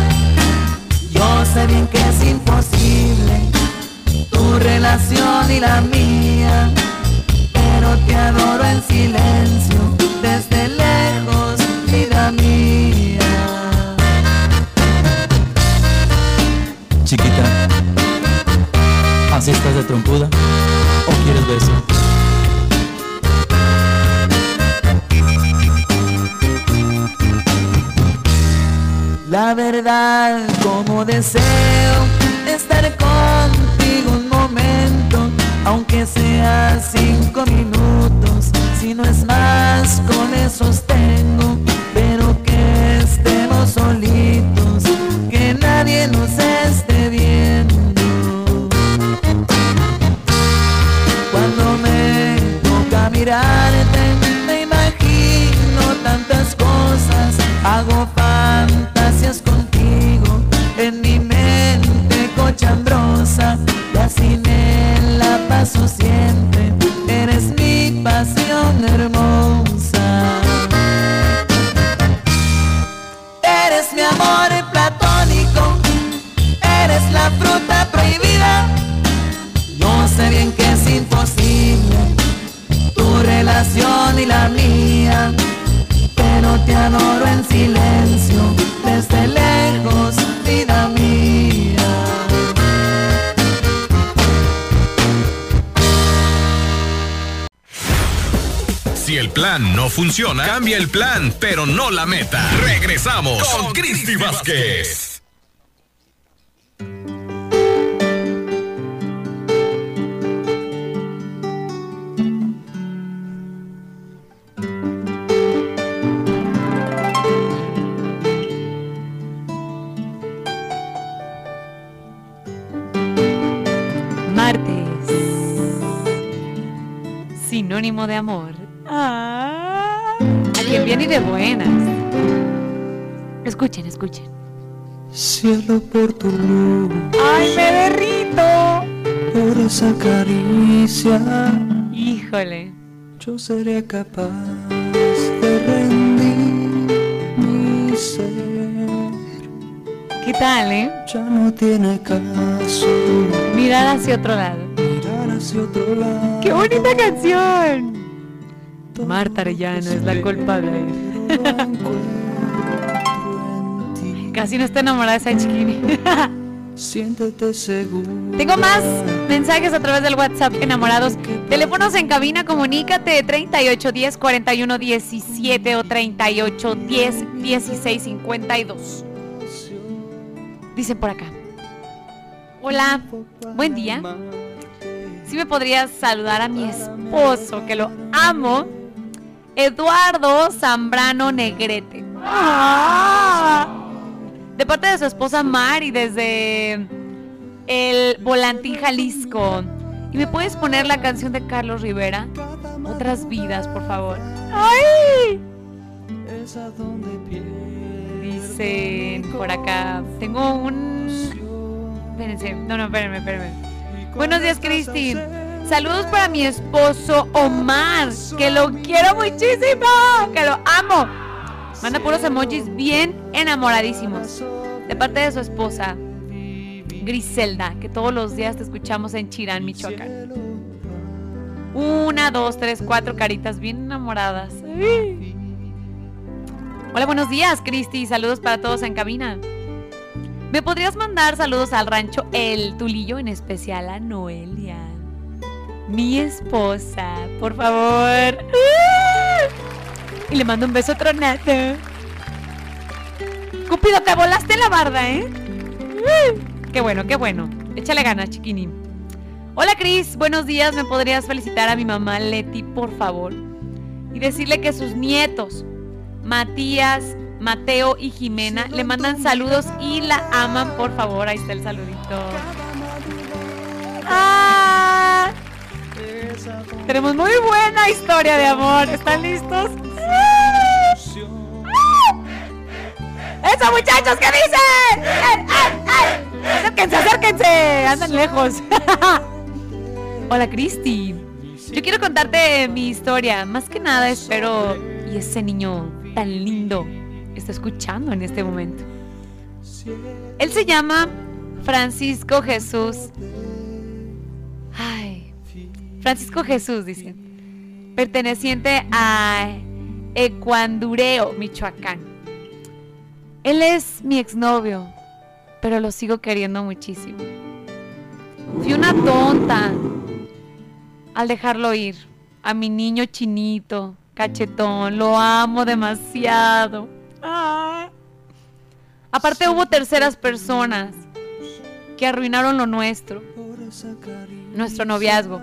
Yo sé bien que es imposible tu relación y la mía, pero te adoro en silencio, desde lejos, vida mía. Chiquita, ¿así estás de trompuda? ¿O quieres beso? La verdad, como deseo estar contigo aunque sea cinco minutos, si no es más, con esos tengo, pero que estemos solitos, que nadie nos esté viendo. Cuando me toca mirarte, el plan no funciona, cambia el plan, pero no la meta. Regresamos con Cristi Vázquez. Martes. Sinónimo de amor. Ah, a quien viene y de buenas. Escuchen, escuchen. Cielo por tu luz, ¡Ay, me derrito! por esa caricia, Híjole. yo seré capaz de rendir mi ser. ¿Qué tal, eh? Ya no tiene caso Mirar hacia otro lado. mirar hacia otro lado. ¡Qué bonita canción! Marta Arellano es la culpable. Casi no está enamorada de esa chiquini. Siéntete seguro. Tengo más mensajes a través del WhatsApp enamorados. Teléfonos en cabina, comunícate 38 10 41 17 o 38 10 16 52. Dicen por acá. Hola, buen día. Si me podrías saludar a mi esposo, que lo amo, Eduardo Zambrano Negrete. Ah. De parte de su esposa Mari desde el Volantín Jalisco. ¿Y me puedes poner la canción de Carlos Rivera? Otras vidas, por favor. ¡Ay! Dicen por acá. Tengo un. Espérense. No, no, espérenme, espérenme. Buenos días, Cristi. Saludos para mi esposo Omar, que lo quiero muchísimo, que lo amo. Manda puros emojis bien enamoradísimos. De parte de su esposa, Griselda, que todos los días te escuchamos en Chirán, Michoacán. Una, dos, tres, cuatro caritas bien enamoradas. Hola, buenos días, Cristi. Saludos para todos en cabina. ¿Me podrías mandar saludos al rancho El Tulillo, en especial a Noelia? Mi esposa, por favor. Y le mando un beso tronado. Cupido, te volaste la barda, ¿eh? Qué bueno, qué bueno. Échale ganas, chiquini. Hola, Cris. Buenos días. ¿Me podrías felicitar a mi mamá Leti, por favor? Y decirle que sus nietos, Matías, Mateo y Jimena, le mandan saludos y la aman, por favor. Ahí está el saludito. ¡Ah! Tenemos muy buena historia de amor. ¿Están listos? ¡Eso, muchachos! ¿Qué dicen? ¡Ay, ay, ay! Acérquense, acérquense. Andan lejos. Hola, Cristi. Yo quiero contarte mi historia. Más que nada espero y ese niño tan lindo está escuchando en este momento. Él se llama Francisco Jesús. Francisco Jesús, dice. Perteneciente a Ecuandureo, Michoacán. Él es mi exnovio, pero lo sigo queriendo muchísimo. Fui una tonta al dejarlo ir. A mi niño chinito, cachetón, lo amo demasiado. Ah. Aparte hubo terceras personas que arruinaron lo nuestro, nuestro noviazgo.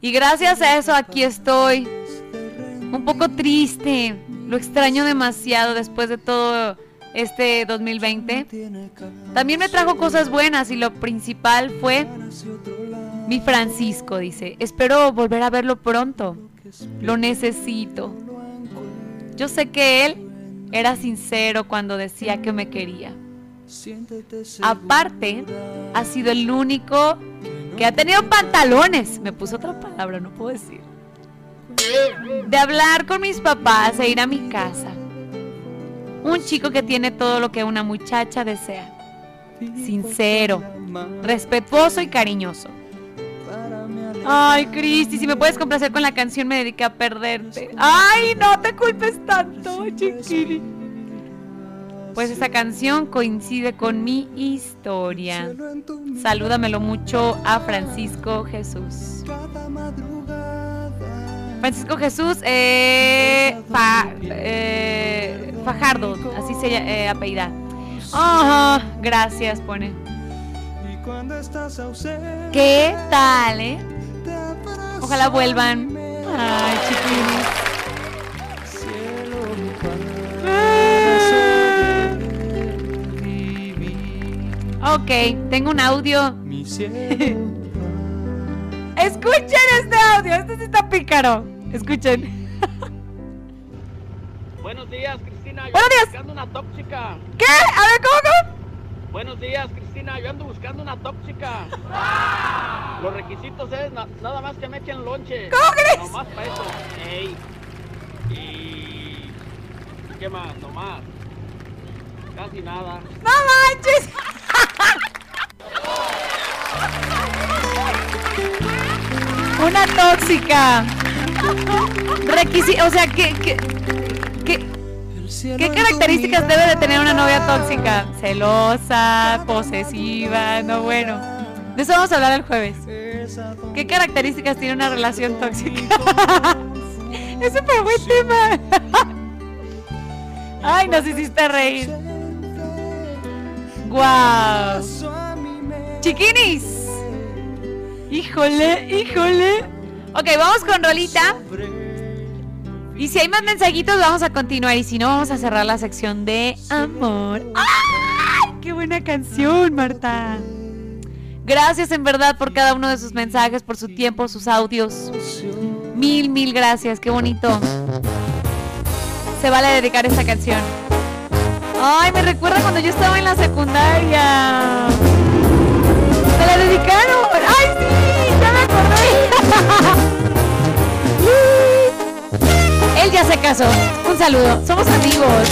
Y gracias a eso aquí estoy, un poco triste, lo extraño demasiado después de todo este 2020. También me trajo cosas buenas y lo principal fue mi Francisco, dice. Espero volver a verlo pronto. Lo necesito. Yo sé que él era sincero cuando decía que me quería. Aparte, ha sido el único que ha tenido pantalones. Me puso otra palabra, no puedo decir. De hablar con mis papás e ir a mi casa. Un chico que tiene todo lo que una muchacha desea. Sincero, respetuoso y cariñoso. Ay, Cristi, si me puedes complacer con la canción, me dediqué a perderte. Ay, no te culpes tanto, chiquiri. Pues esa canción coincide con mi historia. Salúdamelo mucho a Francisco Jesús. Francisco Jesús eh, eh, Fajardo, así se eh, apellida. Ajá, gracias, pone. ¿Qué tal, eh? Ojalá vuelvan. Ay, chiquinis. Ok, tengo un audio. Escuchen este audio, este sí está pícaro. Escuchen. Buenos días, Cristina. Yo Buenos ando días. buscando una tóxica. ¿Qué? A ver, ¿cómo, cómo? Buenos días, Cristina. Yo ando buscando una tóxica. Los requisitos es na- nada más que me echen lonche. ¿Cómo crees? Nomás para eso. Ey. Y... ¿Qué más? Nomás. Casi nada. ¡No manches! Una tóxica. Requisi o sea, ¿qué, qué, qué, características debe de tener una novia tóxica? Celosa, posesiva, no bueno. De eso vamos a hablar el jueves. ¿Qué características tiene una relación tóxica? es súper buen tema. Ay, nos hiciste reír. Guau. Chiquinis. Híjole, híjole. Ok, vamos con Rolita. Y si hay más mensajitos, vamos a continuar. Y si no, vamos a cerrar la sección de amor. ¡Ay! ¡Qué buena canción, Marta! Gracias en verdad por cada uno de sus mensajes, por su tiempo, sus audios. Mil, mil gracias. Qué bonito. Se vale dedicar esta canción. Ay, me recuerda cuando yo estaba en la secundaria. Se la dedicaron. Ay, sí, ya me acordé. Él ya se casó. Un saludo. Somos amigos.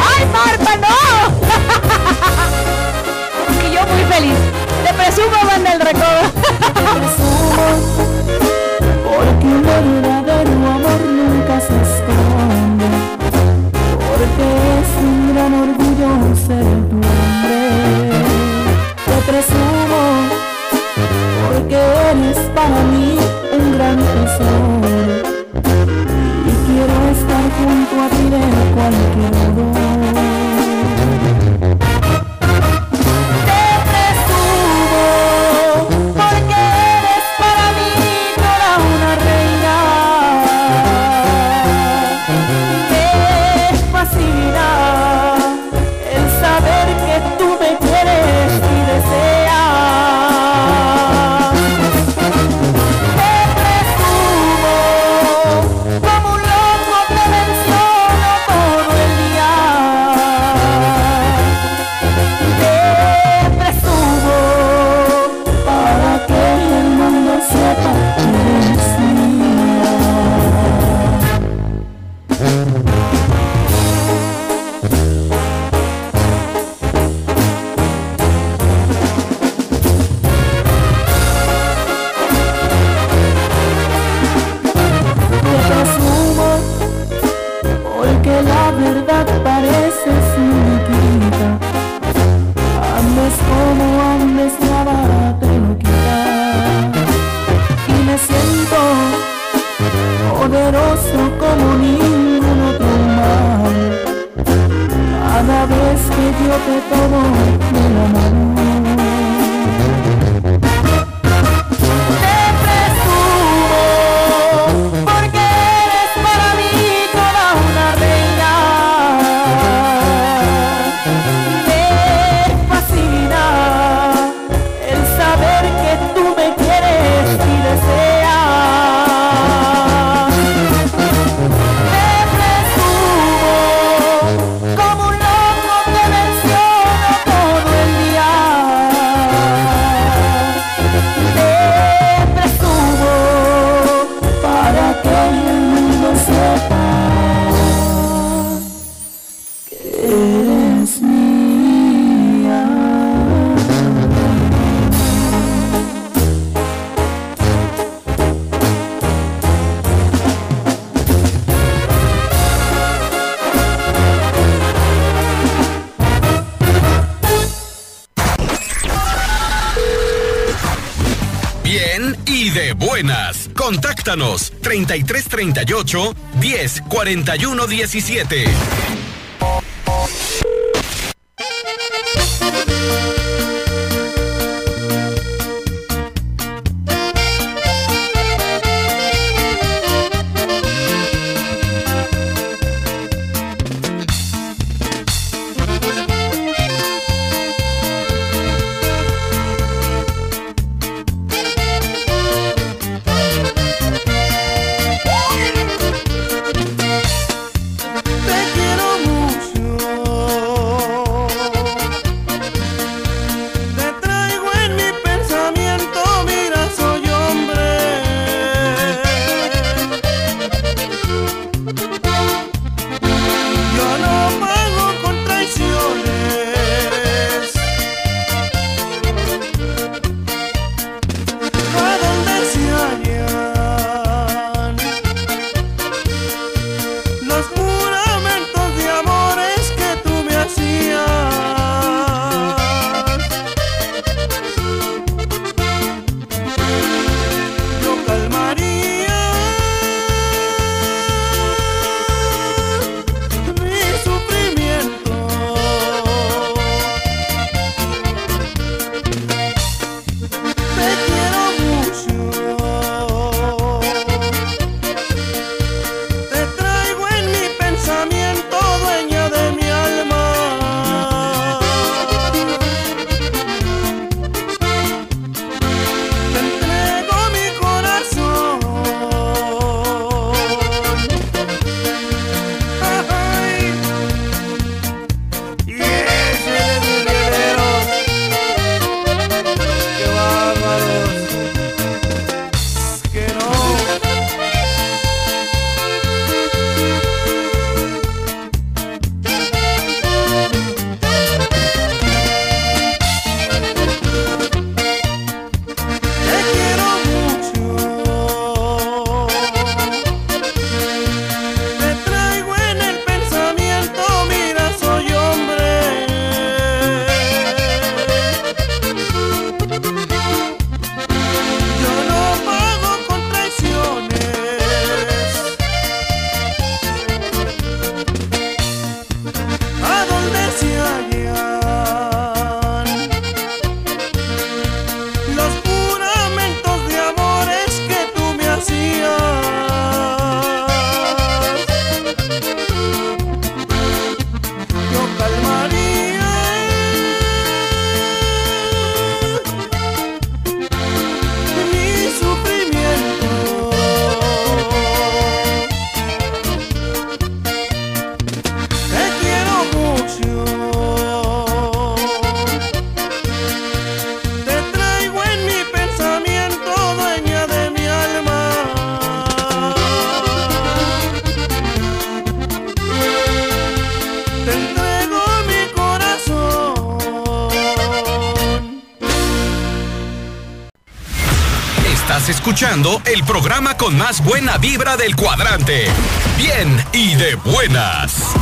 ¡Ay, Marta, no! y yo muy feliz. Te presumo, banda el recodo. Porque un verdadero amor nunca se esconde Porque es gran orgullo ser tu hombre. Te presumo Porque eres para mí un gran tesoro. Y quiero estar junto a ti de cualquier modo Contáctanos 3338 10 41 17. El programa con más buena vibra del cuadrante. Bien y de buenas.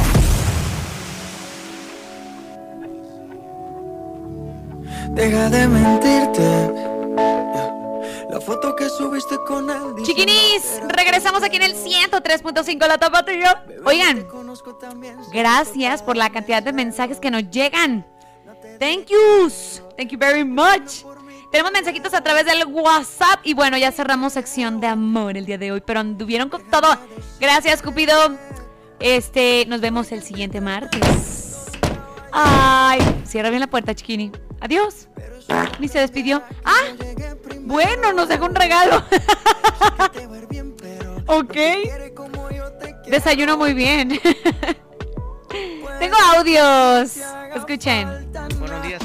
Deja de mentirte. La foto que subiste con él. Chiquinis, regresamos aquí en el 103.5 La Tapatía. Oigan, gracias por la cantidad de mensajes que nos llegan. Thank yous. Thank you very much. Tenemos mensajitos a través del WhatsApp y bueno, ya cerramos sección de amor el día de hoy, pero anduvieron con todo. Gracias, Cupido. Este, nos vemos el siguiente martes. Ay, cierra bien la puerta, chiquini. Adiós. Ni se despidió. Ah, bueno, nos dejó un regalo. ok. Desayuno muy bien. Tengo audios. Escuchen.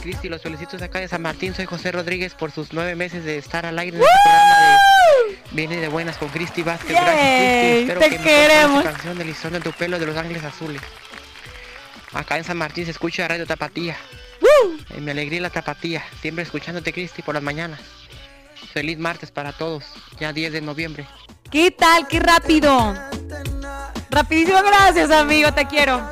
Cristi. Los felicito acá de San Martín. Soy José Rodríguez por sus nueve meses de estar al aire en este programa de Viene de Buenas con Cristi Vázquez. Gracias, Cristi. Espero te que me queremos. tu canción del listón de tu pelo de Los Ángeles Azules. Acá en San Martín se escucha Radio Tapatía. En mi alegría la Tapatía. Siempre escuchándote, Cristi, por las mañanas. Feliz martes para todos. Ya 10 de noviembre. ¿Qué tal? ¡Qué rápido! Rapidísimo, gracias, amigo. Te quiero.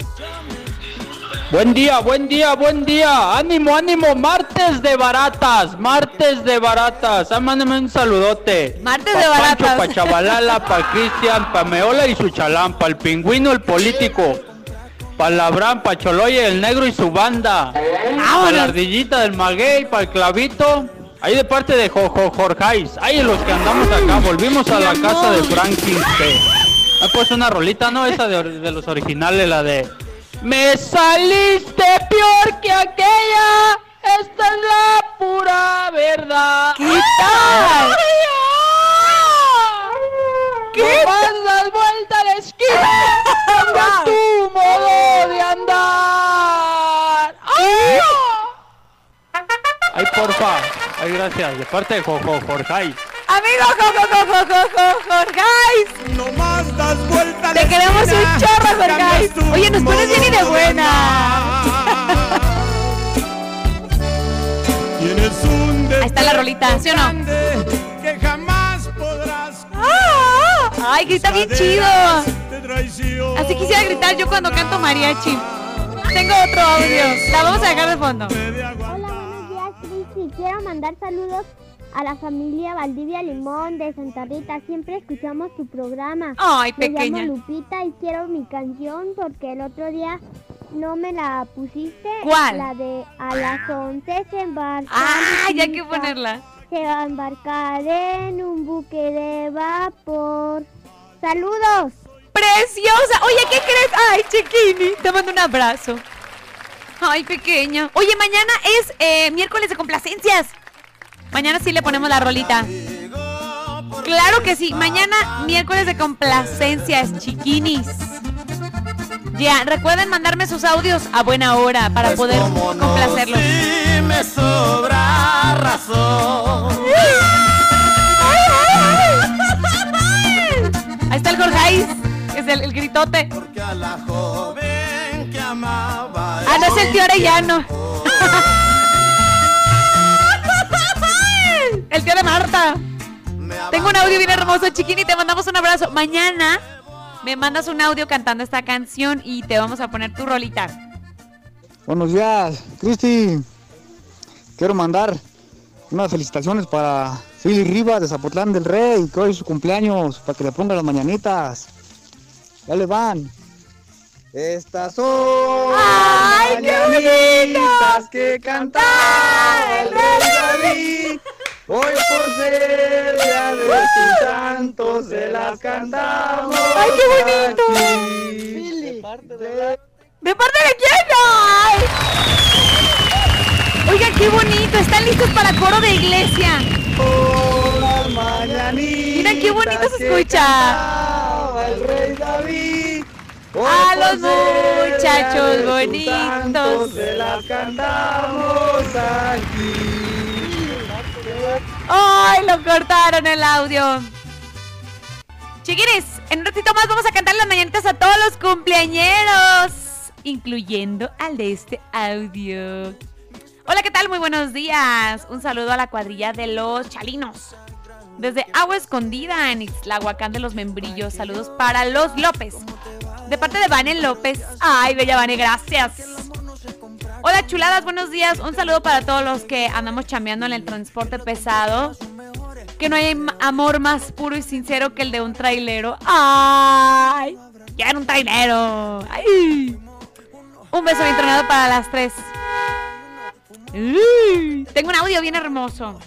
Buen día, buen día, buen día. Ánimo, ánimo. Martes de baratas, martes de baratas. Ah, mándame un saludote. Martes Pa' de Pancho, baratas. pa' Chavalala, pa' Cristian, pa' Meola y su chalán, pa' el pingüino, el político. Pa' Labrán, pa' Choloye, el negro y su banda. Pa' la ardillita del maguey, pa' el clavito. Ahí de parte de Jojo Jorjais. Ahí los que andamos acá, volvimos a la casa de Franklin T. Ah, pues una rolita, ¿no? Esa de, de los originales, la de... Me saliste peor que aquella. Esta es la pura verdad. ¿Qué tal? ¿Qué? Vas das vuelta a la esquina. Cambia tu modo de andar. Ay, porfa. Ay, gracias. De parte de Jojo Jorjais. Amigo Jojo Jojo Jojo Jorgais. No más das vuelta a la Te queremos un chorro, Jorgais. Oye, nos pones bien y de buena. Tienes un Ahí está la rolita, ¿sí o no? que jamás podrás Ah, Ay, grita bien chido. Así quisiera gritar yo cuando canto mariachi. Tengo otro audio. La vamos a dejar de fondo. Quiero mandar saludos a la familia Valdivia Limón de Santa Rita. Siempre escuchamos tu programa. Ay, Me pequeña. llamo Lupita y quiero mi canción porque el otro día no me la pusiste. ¿Cuál? La de a las 11 se embarca. Ah, ya hay que ponerla. Se va a embarcar en un buque de vapor. Saludos. Preciosa. Oye, ¿qué crees? Ay, chiquini. Te mando un abrazo. Ay, pequeña. Oye, mañana es eh, miércoles de complacencias. Mañana sí le ponemos la rolita. Claro que sí. Mañana miércoles de complacencias, chiquinis. Ya, recuerden mandarme sus audios a buena hora para poder complacerlos. me sobra razón. Ahí está el Jorgeis, que es el, el gritote. Porque a la joven amaba. Ah, no es el tío Arellano. El tío de Marta. Tengo un audio bien hermoso, chiquini. Te mandamos un abrazo. Mañana me mandas un audio cantando esta canción y te vamos a poner tu rolita. Buenos días, Cristi. Quiero mandar unas felicitaciones para Philly Rivas de Zapotlán del Rey, que hoy es su cumpleaños, para que le pongan las mañanitas. Ya le van. Estas son ¡Ay, qué mañanitas que cantaba el rey David. Hoy por ser día de sus santos se las cantamos. ¡Ay, qué bonito! aquí. De parte de... ¿De parte de quién? ¡Ay! Oigan, qué bonito. Están listos para coro de iglesia. Mira qué bonito se escucha. el rey David. A los muchachos bonitos. Se las cantamos aquí. ¡Ay, lo cortaron el audio! Chiquines, en un ratito más vamos a cantar las mañanitas a todos los cumpleañeros, incluyendo al de este audio. Hola, ¿qué tal? Muy buenos días. Un saludo a la cuadrilla de los chalinos. Desde Agua Escondida en Ixtlahuacán de los Membrillos. Saludos para los López. De parte de Vane López. Ay, bella Vane, gracias. Hola chuladas, buenos días. Un saludo para todos los que andamos chambeando en el transporte pesado. Que no hay amor más puro y sincero que el de un trailero. ¡Ay! Ya era un trailero. ¡Ay! Un beso bien para las tres. Tengo un audio bien hermoso.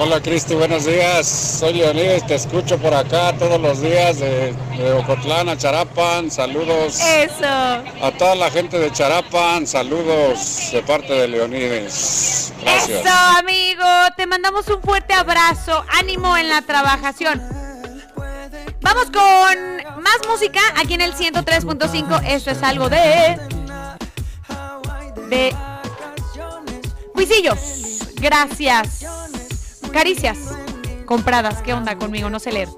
Hola Cristi, buenos días. Soy Leonidas, te escucho por acá todos los días de, de Ocotlán a Charapan. Saludos Eso. a toda la gente de Charapan. Saludos de parte de Leonides. Gracias. Eso, amigo. Te mandamos un fuerte abrazo. Ánimo en la trabajación. Vamos con más música aquí en el 103.5. Esto es algo de. De. Cuisillos. Gracias. Caricias. Compradas. ¿Qué onda conmigo? No sé leer.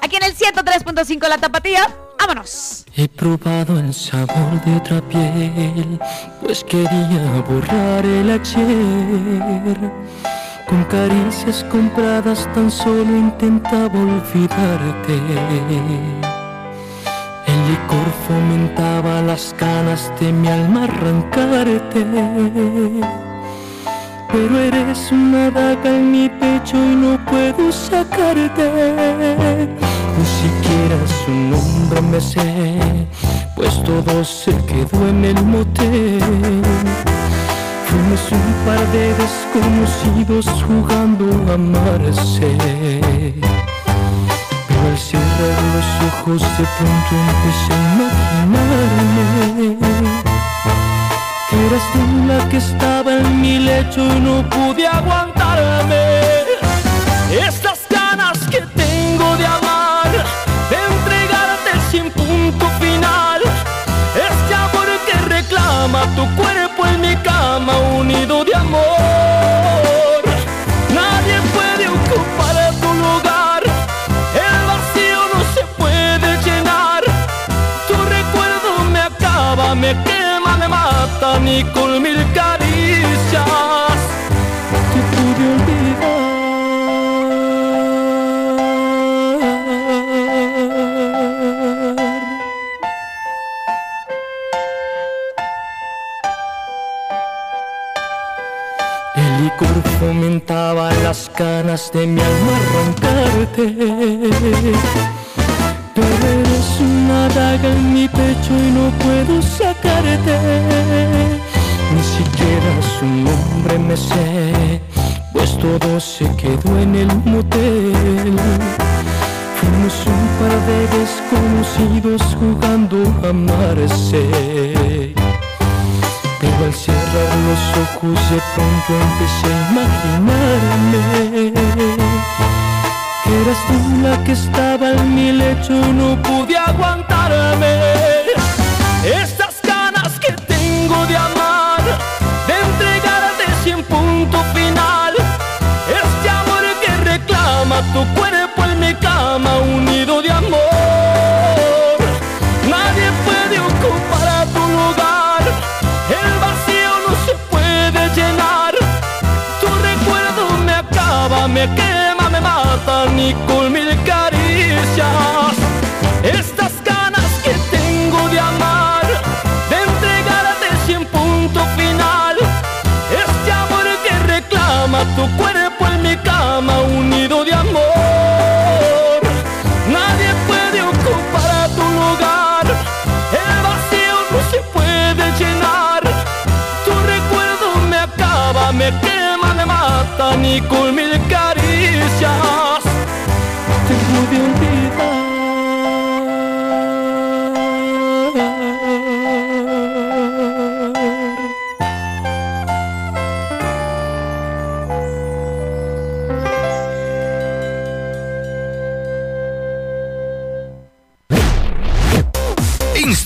Aquí en el 103.5 La Tapatía. Vámonos. He probado el sabor de otra piel, pues quería borrar el ayer. Con caricias compradas tan solo intentaba olvidarte. El licor fomentaba las ganas de mi alma arrancarte. Pero eres una daga en mi pecho y no puedo sacarte. Ni siquiera su nombre me sé, pues todo se quedó en el motel. Fuimos un par de desconocidos jugando a amarse. Pero al cerrar los ojos de pronto empecé a imaginarme eras tú la que estaba en mi lecho y no pude aguantarme. Estas ganas que tengo de amar, de entregarte sin punto final. Este amor que reclama tu cuerpo en mi cama, unido ni con mil caricias te pude. El licor fomentaba las ganas de mi alma arrancarte. Daga en mi pecho y no puedo sacarte. Ni siquiera su nombre me sé, pues todo se quedó en el motel. Fuimos un par de desconocidos jugando a amarse. Pero al cerrar los ojos de pronto empecé a imaginarme eras tú la que estaba en mi lecho no pude aguantarme. Estas ni con mil caricias. Estas ganas que tengo de amar, de entregarte sin punto final. Este amor que reclama tu cuerpo en mi cama, unido de amor. Nadie puede ocupar tu lugar, el vacío no se puede llenar. Tu recuerdo me acaba, me quema, me mata, ni con mil caricias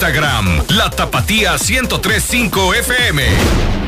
Instagram, La Tapatía 1035 FM.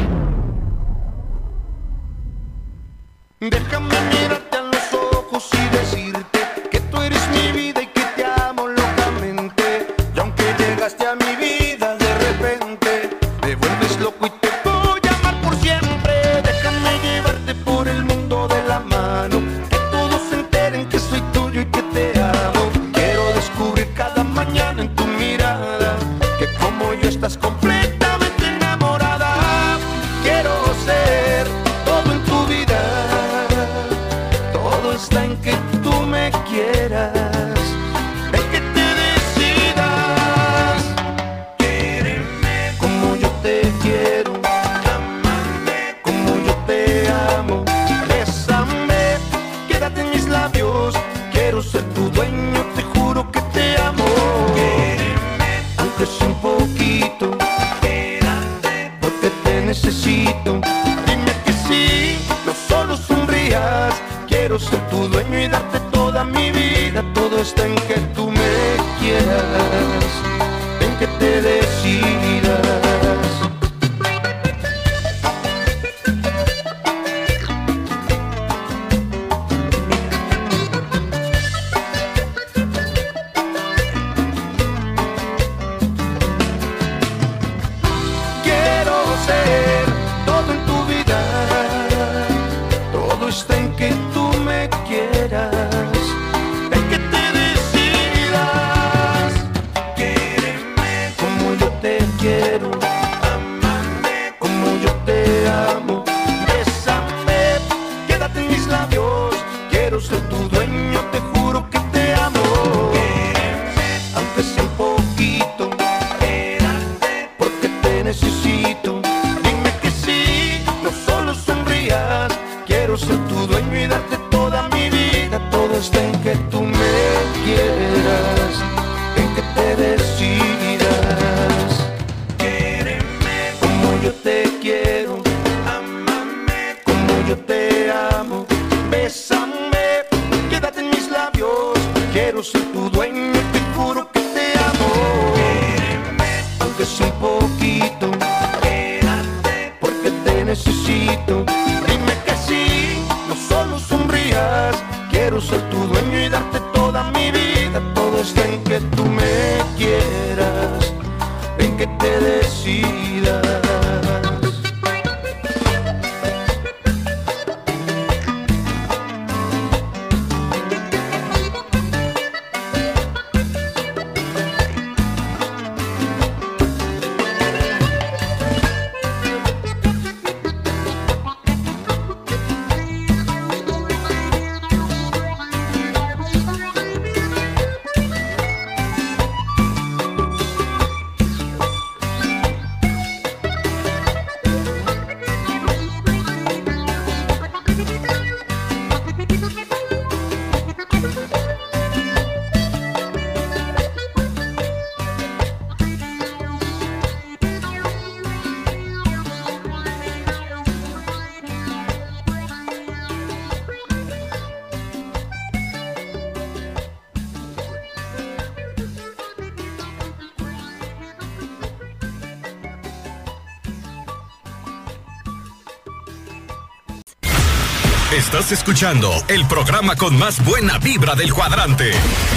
Escuchando el programa con más buena vibra del cuadrante.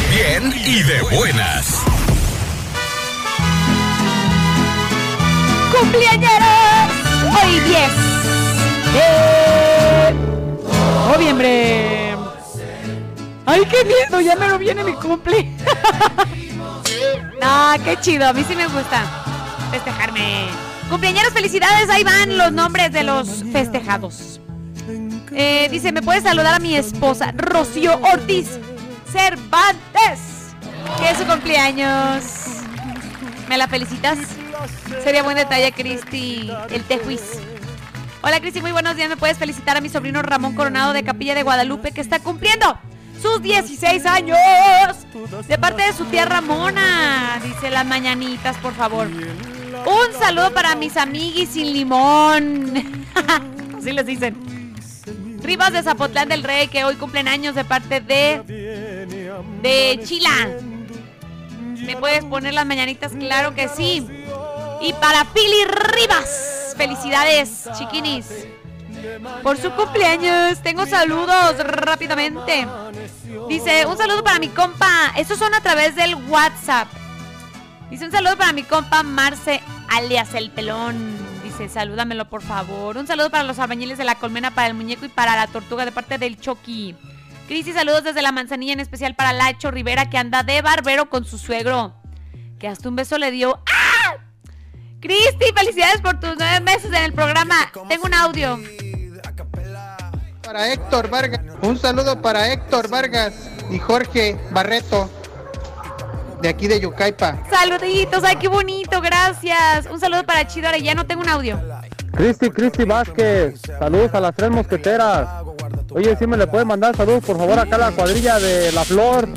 Bien y de buenas. ¡Cumpleañeros! Hoy 10 de noviembre. ¡Ay, qué lindo! Ya me lo viene mi cumple. no, qué chido. A mí sí me gusta festejarme. Cumpleañeros, felicidades. Ahí van los nombres de los festejados. Eh, dice, ¿me puedes saludar a mi esposa, Rocío Ortiz Cervantes? Que es su cumpleaños. ¿Me la felicitas? Sería buen detalle, Cristi, el tejuis. Hola, Cristi, muy buenos días. ¿Me puedes felicitar a mi sobrino Ramón Coronado de Capilla de Guadalupe que está cumpliendo sus 16 años? De parte de su tía Ramona. Dice las mañanitas, por favor. Un saludo para mis amiguis sin limón. Así les dicen. Rivas de Zapotlán del Rey, que hoy cumplen años de parte de. de Chila. ¿Me puedes poner las mañanitas? Claro que sí. Y para Pili Rivas. Felicidades, chiquinis. Por su cumpleaños. Tengo saludos rápidamente. Dice, un saludo para mi compa. Estos son a través del WhatsApp. Dice un saludo para mi compa Marce, alias el pelón. Dice, salúdamelo por favor. Un saludo para los albañiles de la colmena, para el muñeco y para la tortuga de parte del Chucky. Cristi, saludos desde la manzanilla, en especial para Lacho Rivera, que anda de barbero con su suegro. Que hasta un beso le dio. ¡Ah! Cristi, felicidades por tus nueve meses en el programa. Tengo un audio. Para Héctor Vargas, un saludo para Héctor Vargas y Jorge Barreto, de aquí de Yucaipa. Saluditos, ay, qué bonito, gracias. Un saludo para Chido Arellano, tengo un audio. Cristi, Cristi Vázquez, saludos a las tres mosqueteras. Oye, si me le puede mandar saludos, por favor, acá a la cuadrilla de La Flor,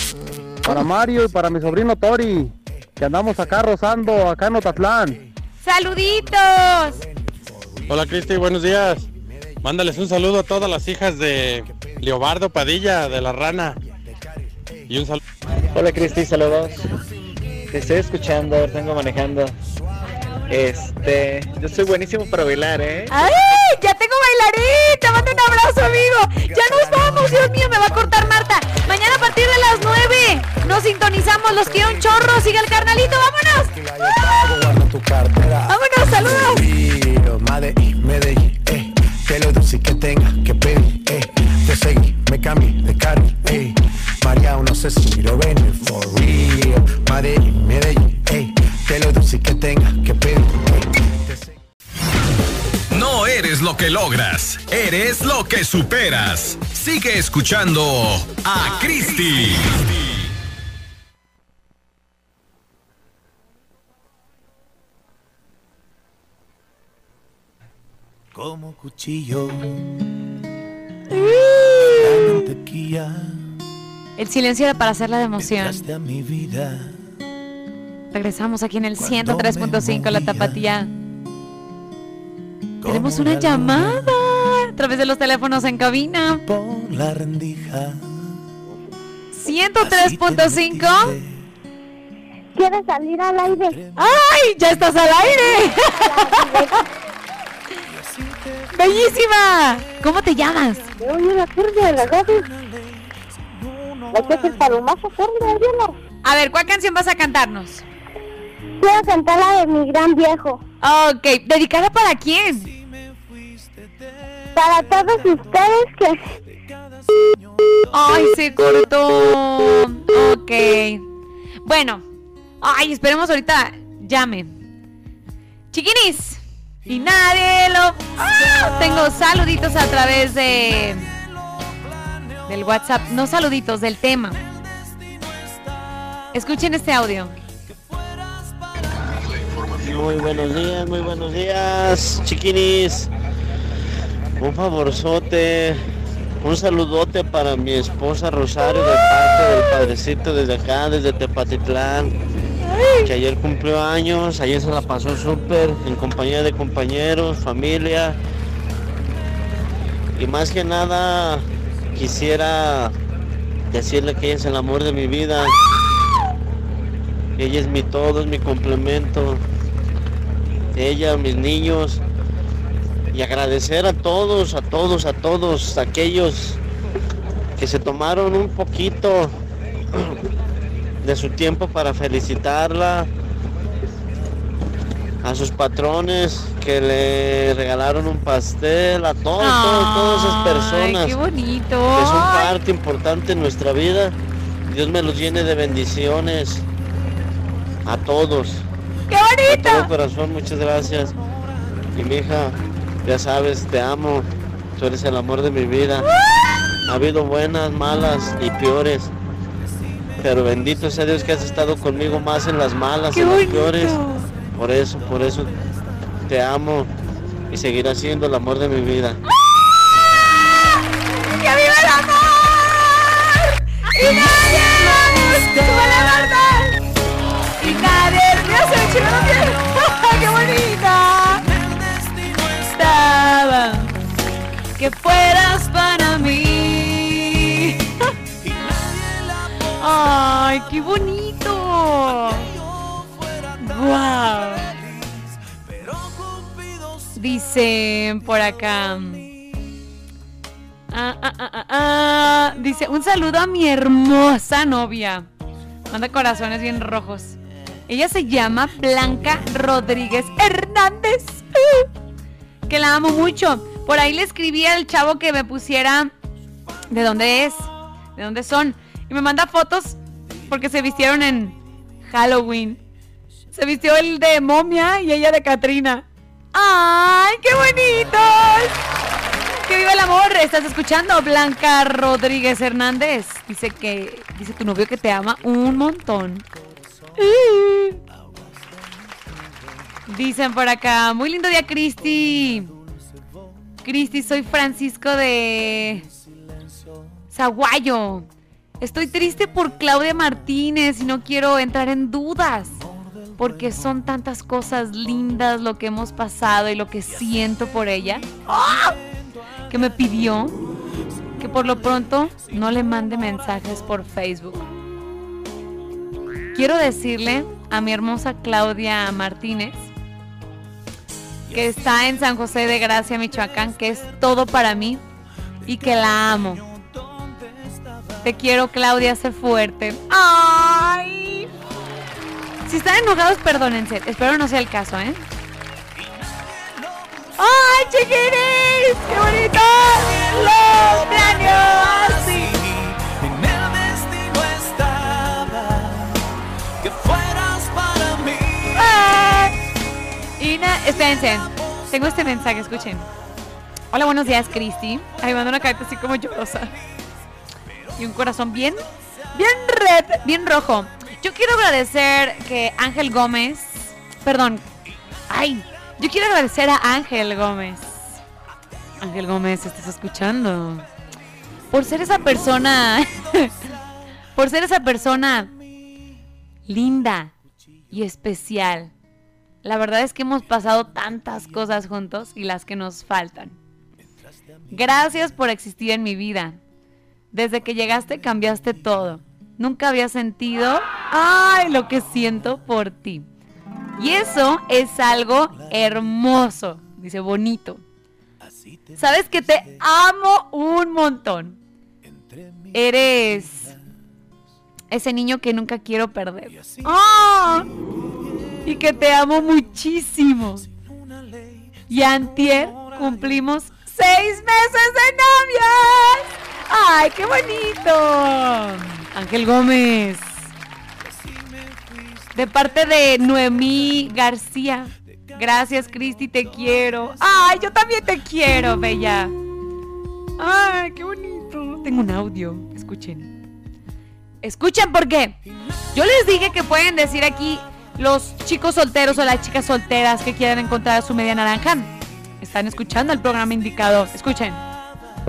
para Mario y para mi sobrino Tori, que andamos acá rozando, acá en Otatlán. Saluditos. Hola Cristi, buenos días. Mándales un saludo a todas las hijas de Leobardo Padilla, de La Rana. Y un saludo. Hola Cristi, saludos. Te estoy escuchando, vengo manejando. Este, yo soy buenísimo para bailar, ¿eh? ¡Ay! ¡Ya tengo bailarín! ¡Te mando un abrazo, amigo! ¡Ya nos vamos! ¡Dios mío, me va a cortar Marta! Mañana a partir de las 9 nos sintonizamos. Los quiero un chorro. Sigue el carnalito. ¡Vámonos! ¡Vámonos! ¡Saludos! Medellín, Medellín, eh. Que lo dulce que tenga que pedir, eh. Te seguí, me cambié de carne, eh. María, no sé si lo ven, for real. Medellín, Medellín. Que lo dulce que tenga que pedir. No eres lo que logras, eres lo que superas. Sigue escuchando a Cristi. Como cuchillo. Mantequilla. El silencio era para hacer la de emoción. Entraste a mi vida. Regresamos aquí en el 103.5 La Tapatía. Tenemos una llamada a través de los teléfonos en cabina. Por la rendija. 103.5. ¿Quieres salir al aire? ¡Ay! ¡Ya estás al aire! ¡Bellísima! ¿Cómo te llamas? Oye, la turba de la radio. La que es el palomazo turba, hielo. A ver, ¿cuál canción vas a cantarnos? Quiero cantar la de mi gran viejo. Ok, ¿dedicada para quién? Para todos ustedes que... Ay, se cortó. Ok. Bueno. Ay, esperemos ahorita llame. Chiquinis. Y nadie lo... ¡Ah! Tengo saluditos a través de... Del WhatsApp. No saluditos, del tema. Escuchen este audio. Muy buenos días, muy buenos días, chiquinis. Un favorzote, un saludote para mi esposa Rosario de parte del padrecito desde acá, desde Tepatitlán, que ayer cumplió años, ayer se la pasó súper en compañía de compañeros, familia. Y más que nada quisiera decirle que ella es el amor de mi vida. Ella es mi todo, es mi complemento. Ella, mis niños. Y agradecer a todos, a todos, a todos aquellos que se tomaron un poquito de su tiempo para felicitarla. A sus patrones que le regalaron un pastel, a todos, todos, todas esas personas qué bonito. que son parte importante en nuestra vida. Dios me los llene de bendiciones a todos. ¡Qué De todo corazón, muchas gracias. Y mi hija, ya sabes, te amo. Tú eres el amor de mi vida. Ha habido buenas, malas y peores. Pero bendito sea Dios que has estado conmigo más en las malas, ¡Qué en las bonito! peores. Por eso, por eso te amo y seguirás siendo el amor de mi vida. ¡Que viva el amor! ¡Y nadie! ¡Súbele, Marta! ¡Y nadie! ¡Mira, se piel! ¡Qué bonita! Estaba que fueras para mí. ¡Ay, qué bonito! ¡Wow! Dicen por acá. Ah, ah, ah, ah, ah. Dice, un saludo a mi hermosa novia. Manda corazones bien rojos. Ella se llama Blanca Rodríguez Hernández. Que la amo mucho. Por ahí le escribí al chavo que me pusiera de dónde es, de dónde son. Y me manda fotos porque se vistieron en Halloween. Se vistió el de momia y ella de Katrina. ¡Ay, qué bonitos! ¡Que viva el amor! ¿Estás escuchando? Blanca Rodríguez Hernández. Dice que. Dice tu novio que te ama un montón. Dicen por acá. Muy lindo día, Cristi. Cristi, soy Francisco de. Zaguayo. Estoy triste por Claudia Martínez y no quiero entrar en dudas. porque son tantas cosas lindas lo que hemos pasado y lo que siento por ella, que me pidió que por lo pronto no le mande mensajes por Facebook. Quiero decirle a mi hermosa Claudia Martínez, que está en San José de Gracia, Michoacán, que es todo para mí y que la amo. Te quiero, Claudia, sé fuerte. ¡Ay! Si están enojados, perdónense. Espero no sea el caso, ¿eh? ¡Ay, chiquiris! ¡Qué bonito! ¡Lo planeo así! En el destino estaba que fueras para mí. Y na- espérense, tengo este mensaje, escuchen. Hola, buenos días, Cristi. Ahí mando una carta así como llorosa. Y un corazón bien, bien red, bien rojo. Yo quiero agradecer que Ángel Gómez, perdón, ay, yo quiero agradecer a Ángel Gómez. Ángel Gómez, ¿estás escuchando? Por ser esa persona, por ser esa persona linda y especial. La verdad es que hemos pasado tantas cosas juntos y las que nos faltan. Gracias por existir en mi vida. Desde que llegaste cambiaste todo. Nunca había sentido, ay, lo que siento por ti. Y eso es algo hermoso, dice bonito. Sabes que te amo un montón. Eres ese niño que nunca quiero perder. ¡Ah! Y que te amo muchísimo. Y antier cumplimos seis meses de novias. ¡Ay, qué bonito! Ángel Gómez. De parte de Noemí García. Gracias, Cristi, te quiero. ¡Ay, yo también te quiero, bella! ¡Ay, qué bonito! Tengo un audio, escuchen. Escuchen porque yo les dije que pueden decir aquí los chicos solteros o las chicas solteras que quieran encontrar a su media naranja. Están escuchando el programa indicado. Escuchen.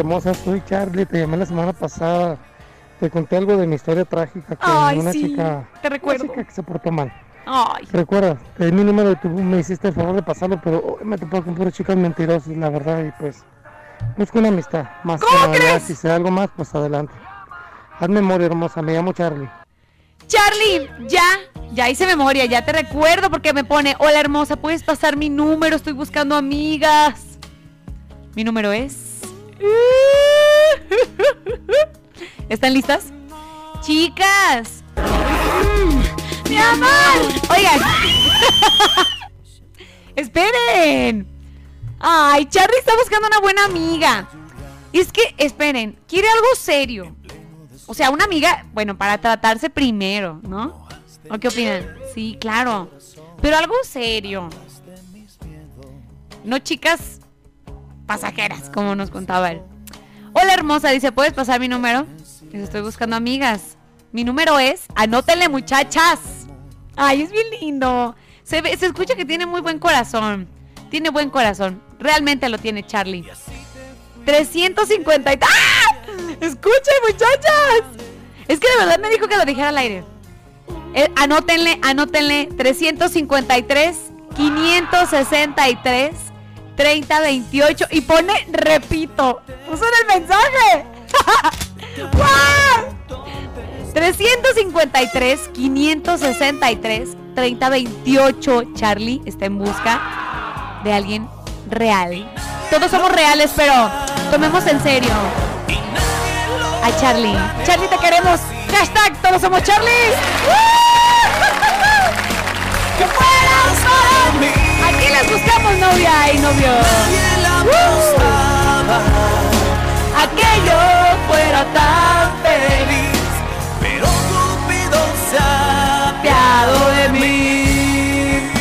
Hermosa, soy Charlie, te llamé la semana pasada. Te conté algo de mi historia trágica con Ay, una sí, chica, te recuerdo. una chica que se portó mal. Ay, Recuerda, te di mi número y tú me hiciste el favor de pasarlo, pero hoy me topó con puras chicas mentirosas, la verdad, y pues busco una amistad. Más que nada, ya, si sea algo más, pues adelante. Haz memoria, hermosa, me llamo Charlie. Charlie, ya, ya hice memoria, ya te recuerdo porque me pone, hola hermosa, puedes pasar mi número, estoy buscando amigas. Mi número es... ¿Están listas? Chicas. Mi amor. Oigan. Esperen. Ay, Charlie está buscando una buena amiga. Es que, esperen, quiere algo serio. O sea, una amiga, bueno, para tratarse primero, ¿no? ¿O qué opinan? Sí, claro. Pero algo serio. No chicas pasajeras, como nos contaba él. Hola hermosa, dice, ¿puedes pasar mi número? Dice, estoy buscando amigas. Mi número es, anótenle muchachas. Ay, es bien lindo. Se, ve- se escucha que tiene muy buen corazón. Tiene buen corazón. Realmente lo tiene Charlie. 350 y... ¡Ah! Escuchen muchachas. Es que de verdad me dijo que lo dijera al aire. Eh, anótenle, anótenle 353 563 3028 y pone repito. Puso en el mensaje. ¡Guau! 353 563 3028 Charlie está en busca de alguien real. Todos somos reales, pero tomemos en serio a Charlie. Charlie, te queremos. Hashtag, todos somos Charlie. ¡Que fueras para Aquí les buscamos novia y novio. Aquello fuera tan feliz, Pero Cupido se ha apiado de mí.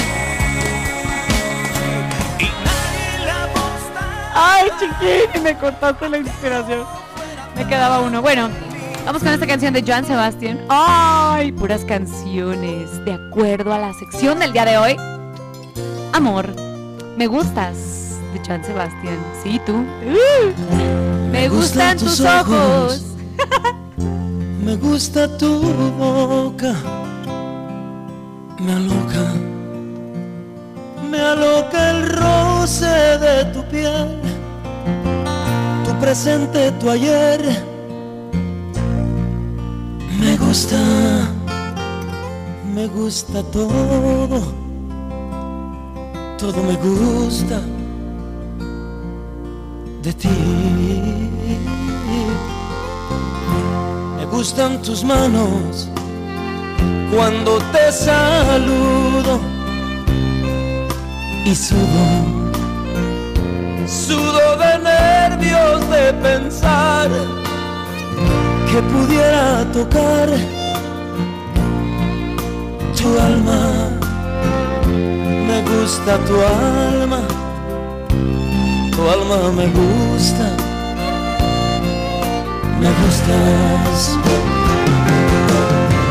Ay, chiquín, me cortaste la inspiración. Me quedaba uno. Bueno, vamos con esta canción de Joan Sebastián. Ay, puras canciones. De acuerdo a la sección del día de hoy. Amor, me gustas. De Joan Sebastián. Sí, tú. Uh, me gustan tus ojos. Me gusta tu boca Me aloca, me aloca el roce de tu piel, tu presente, tu ayer. Me gusta, me gusta todo, todo me gusta de ti. Me gustan tus manos cuando te saludo y sudo, sudo de nervios de pensar que pudiera tocar tu alma. Me gusta tu alma, tu alma me gusta, me gustas.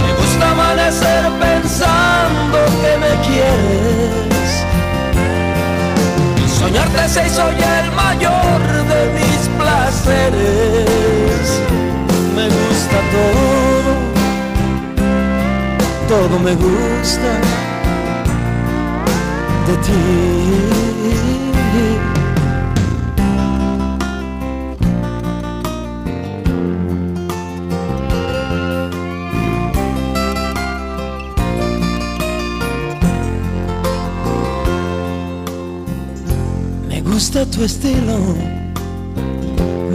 Me gusta amanecer pensando que me quieres. Y soñarte se hizo ya el mayor de mis placeres. Me gusta todo, todo me gusta de ti. Me gusta tu estilo,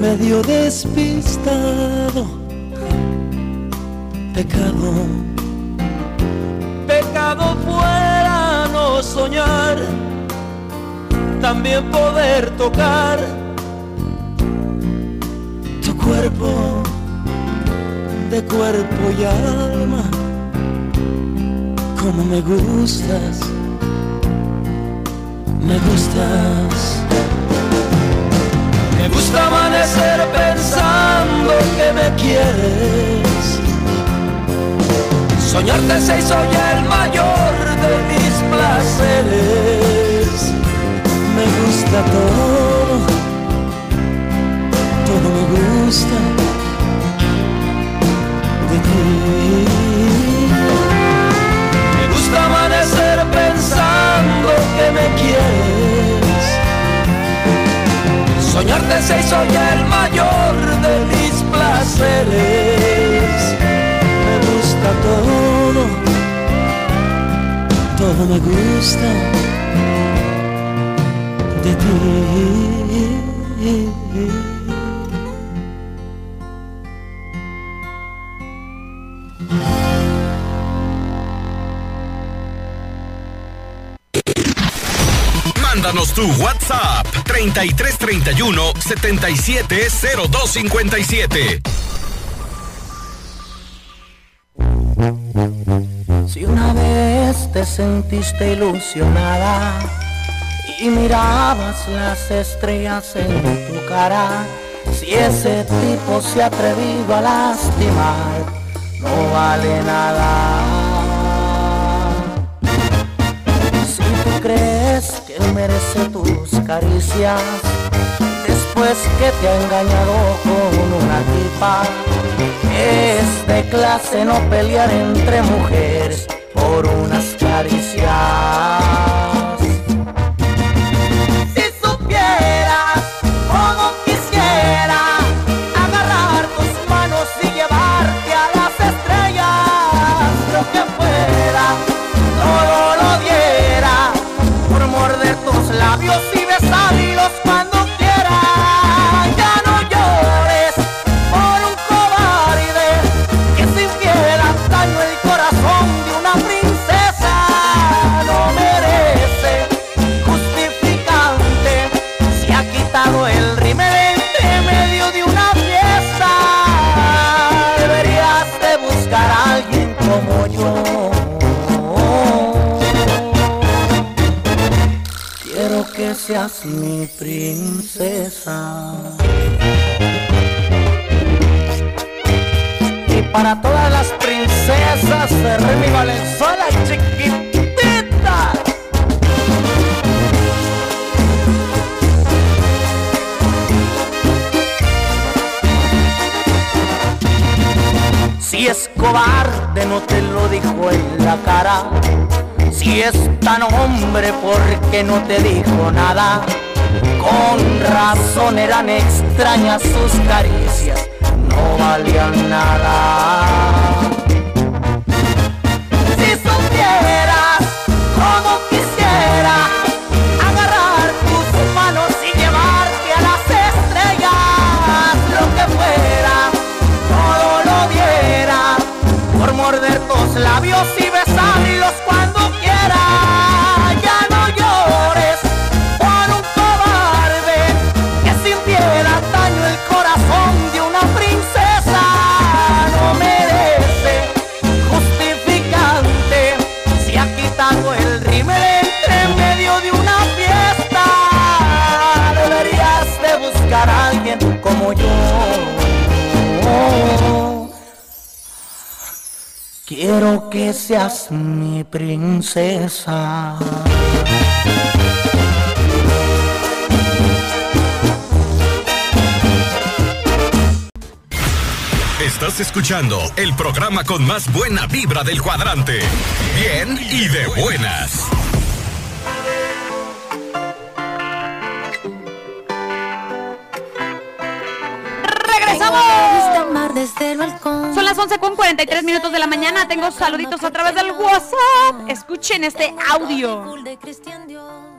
medio despistado. Pecado, pecado soñar, también poder tocar tu cuerpo de cuerpo y alma. Como me gustas, me gustas. Me gusta amanecer pensando que me quieres. Soñarte se hizo el mayor de mis placeres. Me gusta todo, todo me gusta me gusta de ti. Mándanos tu WhatsApp 3331 770257. Te sentiste ilusionada y mirabas las estrellas en tu cara, si ese tipo se ha atrevido a lastimar, no vale nada. Si tú crees que merece tus caricias, después que te ha engañado con una tipa, es de clase no pelear entre mujeres por unas caricias. Princesa. Y para todas las princesas de Remy Valenzuela, chiquitita. Si es cobarde no te lo dijo en la cara, Si es tan hombre, ¿por qué no te dijo nada? Con razón eran extrañas sus caricias, no valían nada. Si supieras cómo quisiera agarrar tus manos y llevarte a las estrellas, lo que fuera, todo lo diera por morder tus labios y besarlos cuando quiera. Quiero que seas mi princesa. Estás escuchando el programa con más buena vibra del cuadrante. Bien y de buenas. ¡Regresamos! Son las 11 con 43 minutos de la mañana. Tengo saluditos a través del WhatsApp. Escuchen este audio.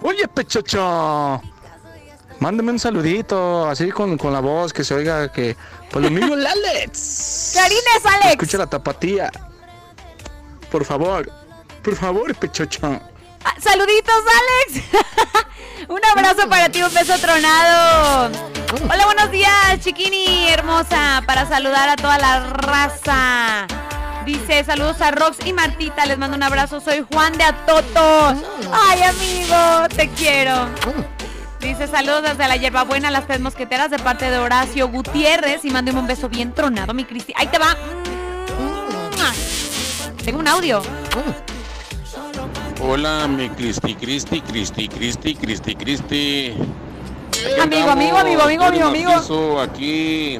Oye, pechocho. Mándame un saludito, así con, con la voz, que se oiga que. Por lo mismo, el Alex. Clarines, Alex. Escucha la tapatía. Por favor. Por favor, pechocho. Ah, Saluditos, Alex. un abrazo para ti, un beso tronado. Hola, buenos días, chiquini hermosa, para saludar a toda la raza. Dice, saludos a Rox y Martita, les mando un abrazo, soy Juan de Atoto. Ay, amigo, te quiero. Dice, saludos desde la hierbabuena, las tres mosqueteras, de parte de Horacio Gutiérrez. Y mándeme un beso bien tronado, mi Cristi. Ahí te va. Tengo un audio. Hola, mi Cristi, Cristi, Cristi, Cristi, Cristi, Cristi. Amigo, amigo, amigo, amigo, amigo, amigo. Aquí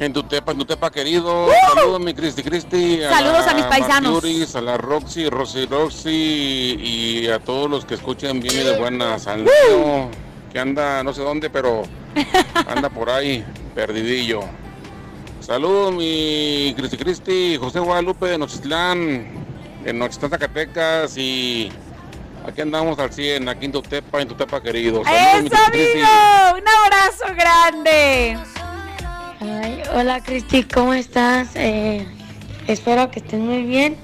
en Tutepa, en Tutepa querido. Saludos, mi Cristi, Cristi. Saludos a mis paisanos. Martiuris, a la Roxy, Rosy, Roxy y a todos los que escuchan bien y de buenas. Al niño que anda no sé dónde, pero anda por ahí, perdidillo. Saludos, mi Cristi, Cristi, José Guadalupe de Nochitlán, en Nochitlán, Zacatecas y... Aquí andamos al 100, aquí en Tutepa, en Tutepa querido. Saludos, ¡Eso, amigo! Un abrazo grande. Ay, hola Cristi, ¿cómo estás? Eh, espero que estés muy bien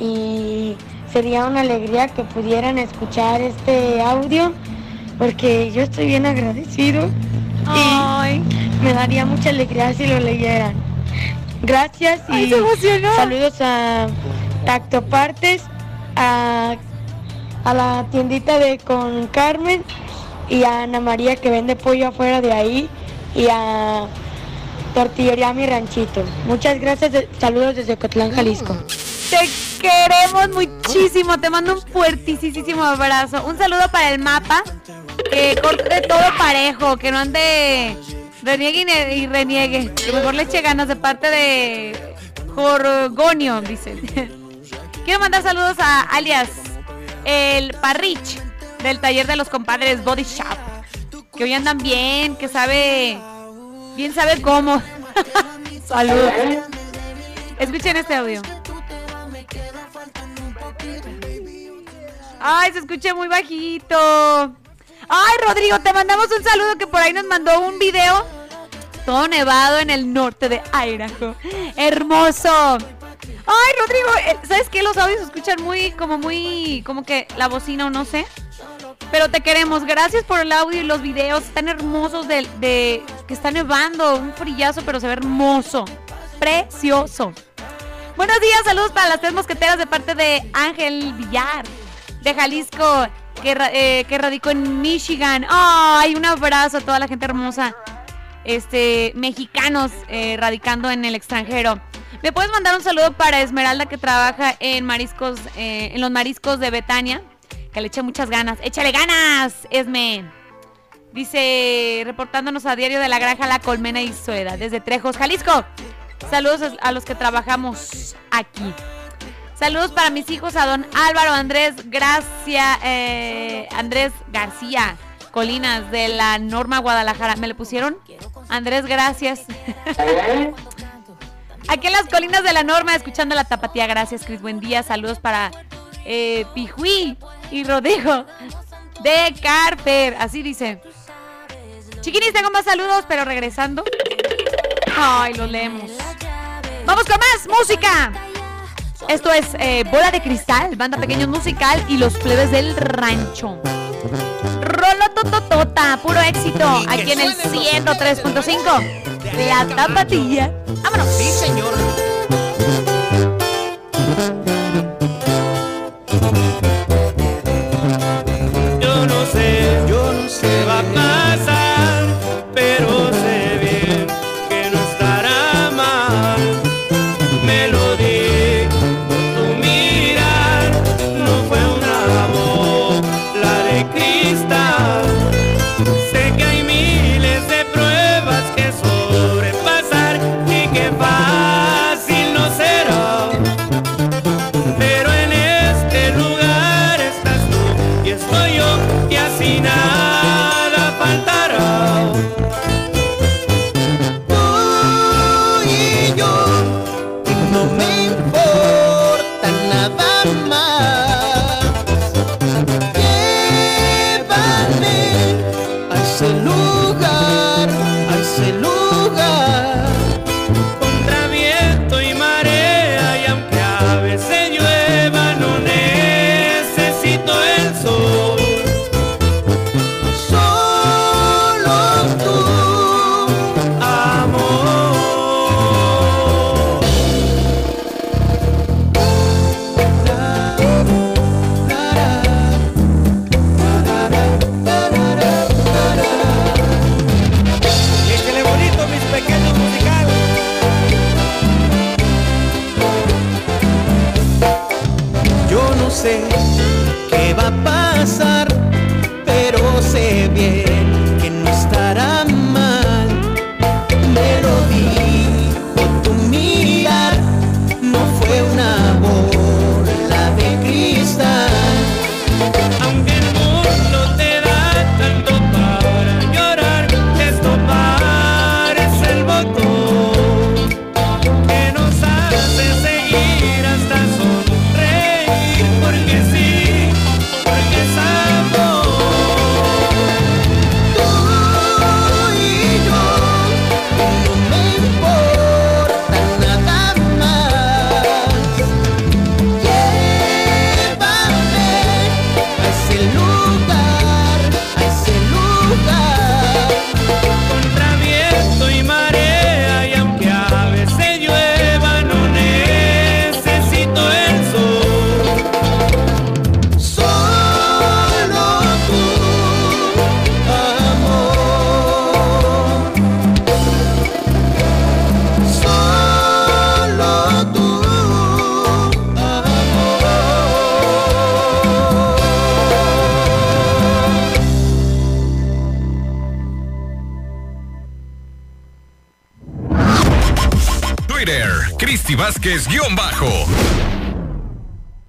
y sería una alegría que pudieran escuchar este audio porque yo estoy bien agradecido y me daría mucha alegría si lo leyeran. Gracias y Ay, saludos a Tacto Partes, a, a la tiendita de con Carmen y a Ana María que vende pollo afuera de ahí y a Tortillería Mi Ranchito. Muchas gracias, saludos desde Cotlán, Jalisco. Te queremos muchísimo. Te mando un fuertísimo abrazo. Un saludo para el mapa. Que corte todo parejo. Que no ande reniegue y reniegue. Que mejor le eche ganas de parte de Jorgonio, dice. Quiero mandar saludos a alias el Parrich del taller de los compadres Body Shop. Que hoy andan bien, que sabe, bien sabe cómo. Saludos. Escuchen este audio. Ay, se escucha muy bajito. Ay, Rodrigo, te mandamos un saludo que por ahí nos mandó un video. Todo nevado en el norte de Idaho. Hermoso. Ay, Rodrigo, eh, ¿sabes qué? Los audios escuchan muy, como muy, como que la bocina o no sé. Pero te queremos. Gracias por el audio y los videos tan hermosos de, que está nevando. Un frillazo, pero se ve hermoso. Precioso. Buenos días, saludos para las tres mosqueteras de parte de Ángel Villar, de Jalisco, que, eh, radicó en Michigan. ¡Ay! un abrazo a toda la gente hermosa, este, mexicanos eh, radicando en el extranjero. Me puedes mandar un saludo para Esmeralda que trabaja en mariscos, eh, en los mariscos de Betania, que le echa muchas ganas. ¡Échale ganas, Esme! Dice, reportándonos a diario de la granja La Colmena y Soledad, desde Trejos, Jalisco. Saludos a los que trabajamos aquí. Saludos para mis hijos, a don Álvaro Andrés Gracia, eh, Andrés García Colinas de la Norma Guadalajara. ¿Me le pusieron? Andrés, gracias. ¿Eh? Aquí en las colinas de la norma, escuchando la tapatía. Gracias, Cris. Buen día. Saludos para eh, Pijuí y Rodrigo de Carper. Así dice. Chiquinis, tengo más saludos, pero regresando. Ay, lo leemos. Vamos con más música. Esto es eh, Bola de Cristal, banda pequeño musical y los plebes del rancho. Rolo tototota, puro éxito, aquí en el 103.5 la tapatilla. Vámonos. Sí, señor.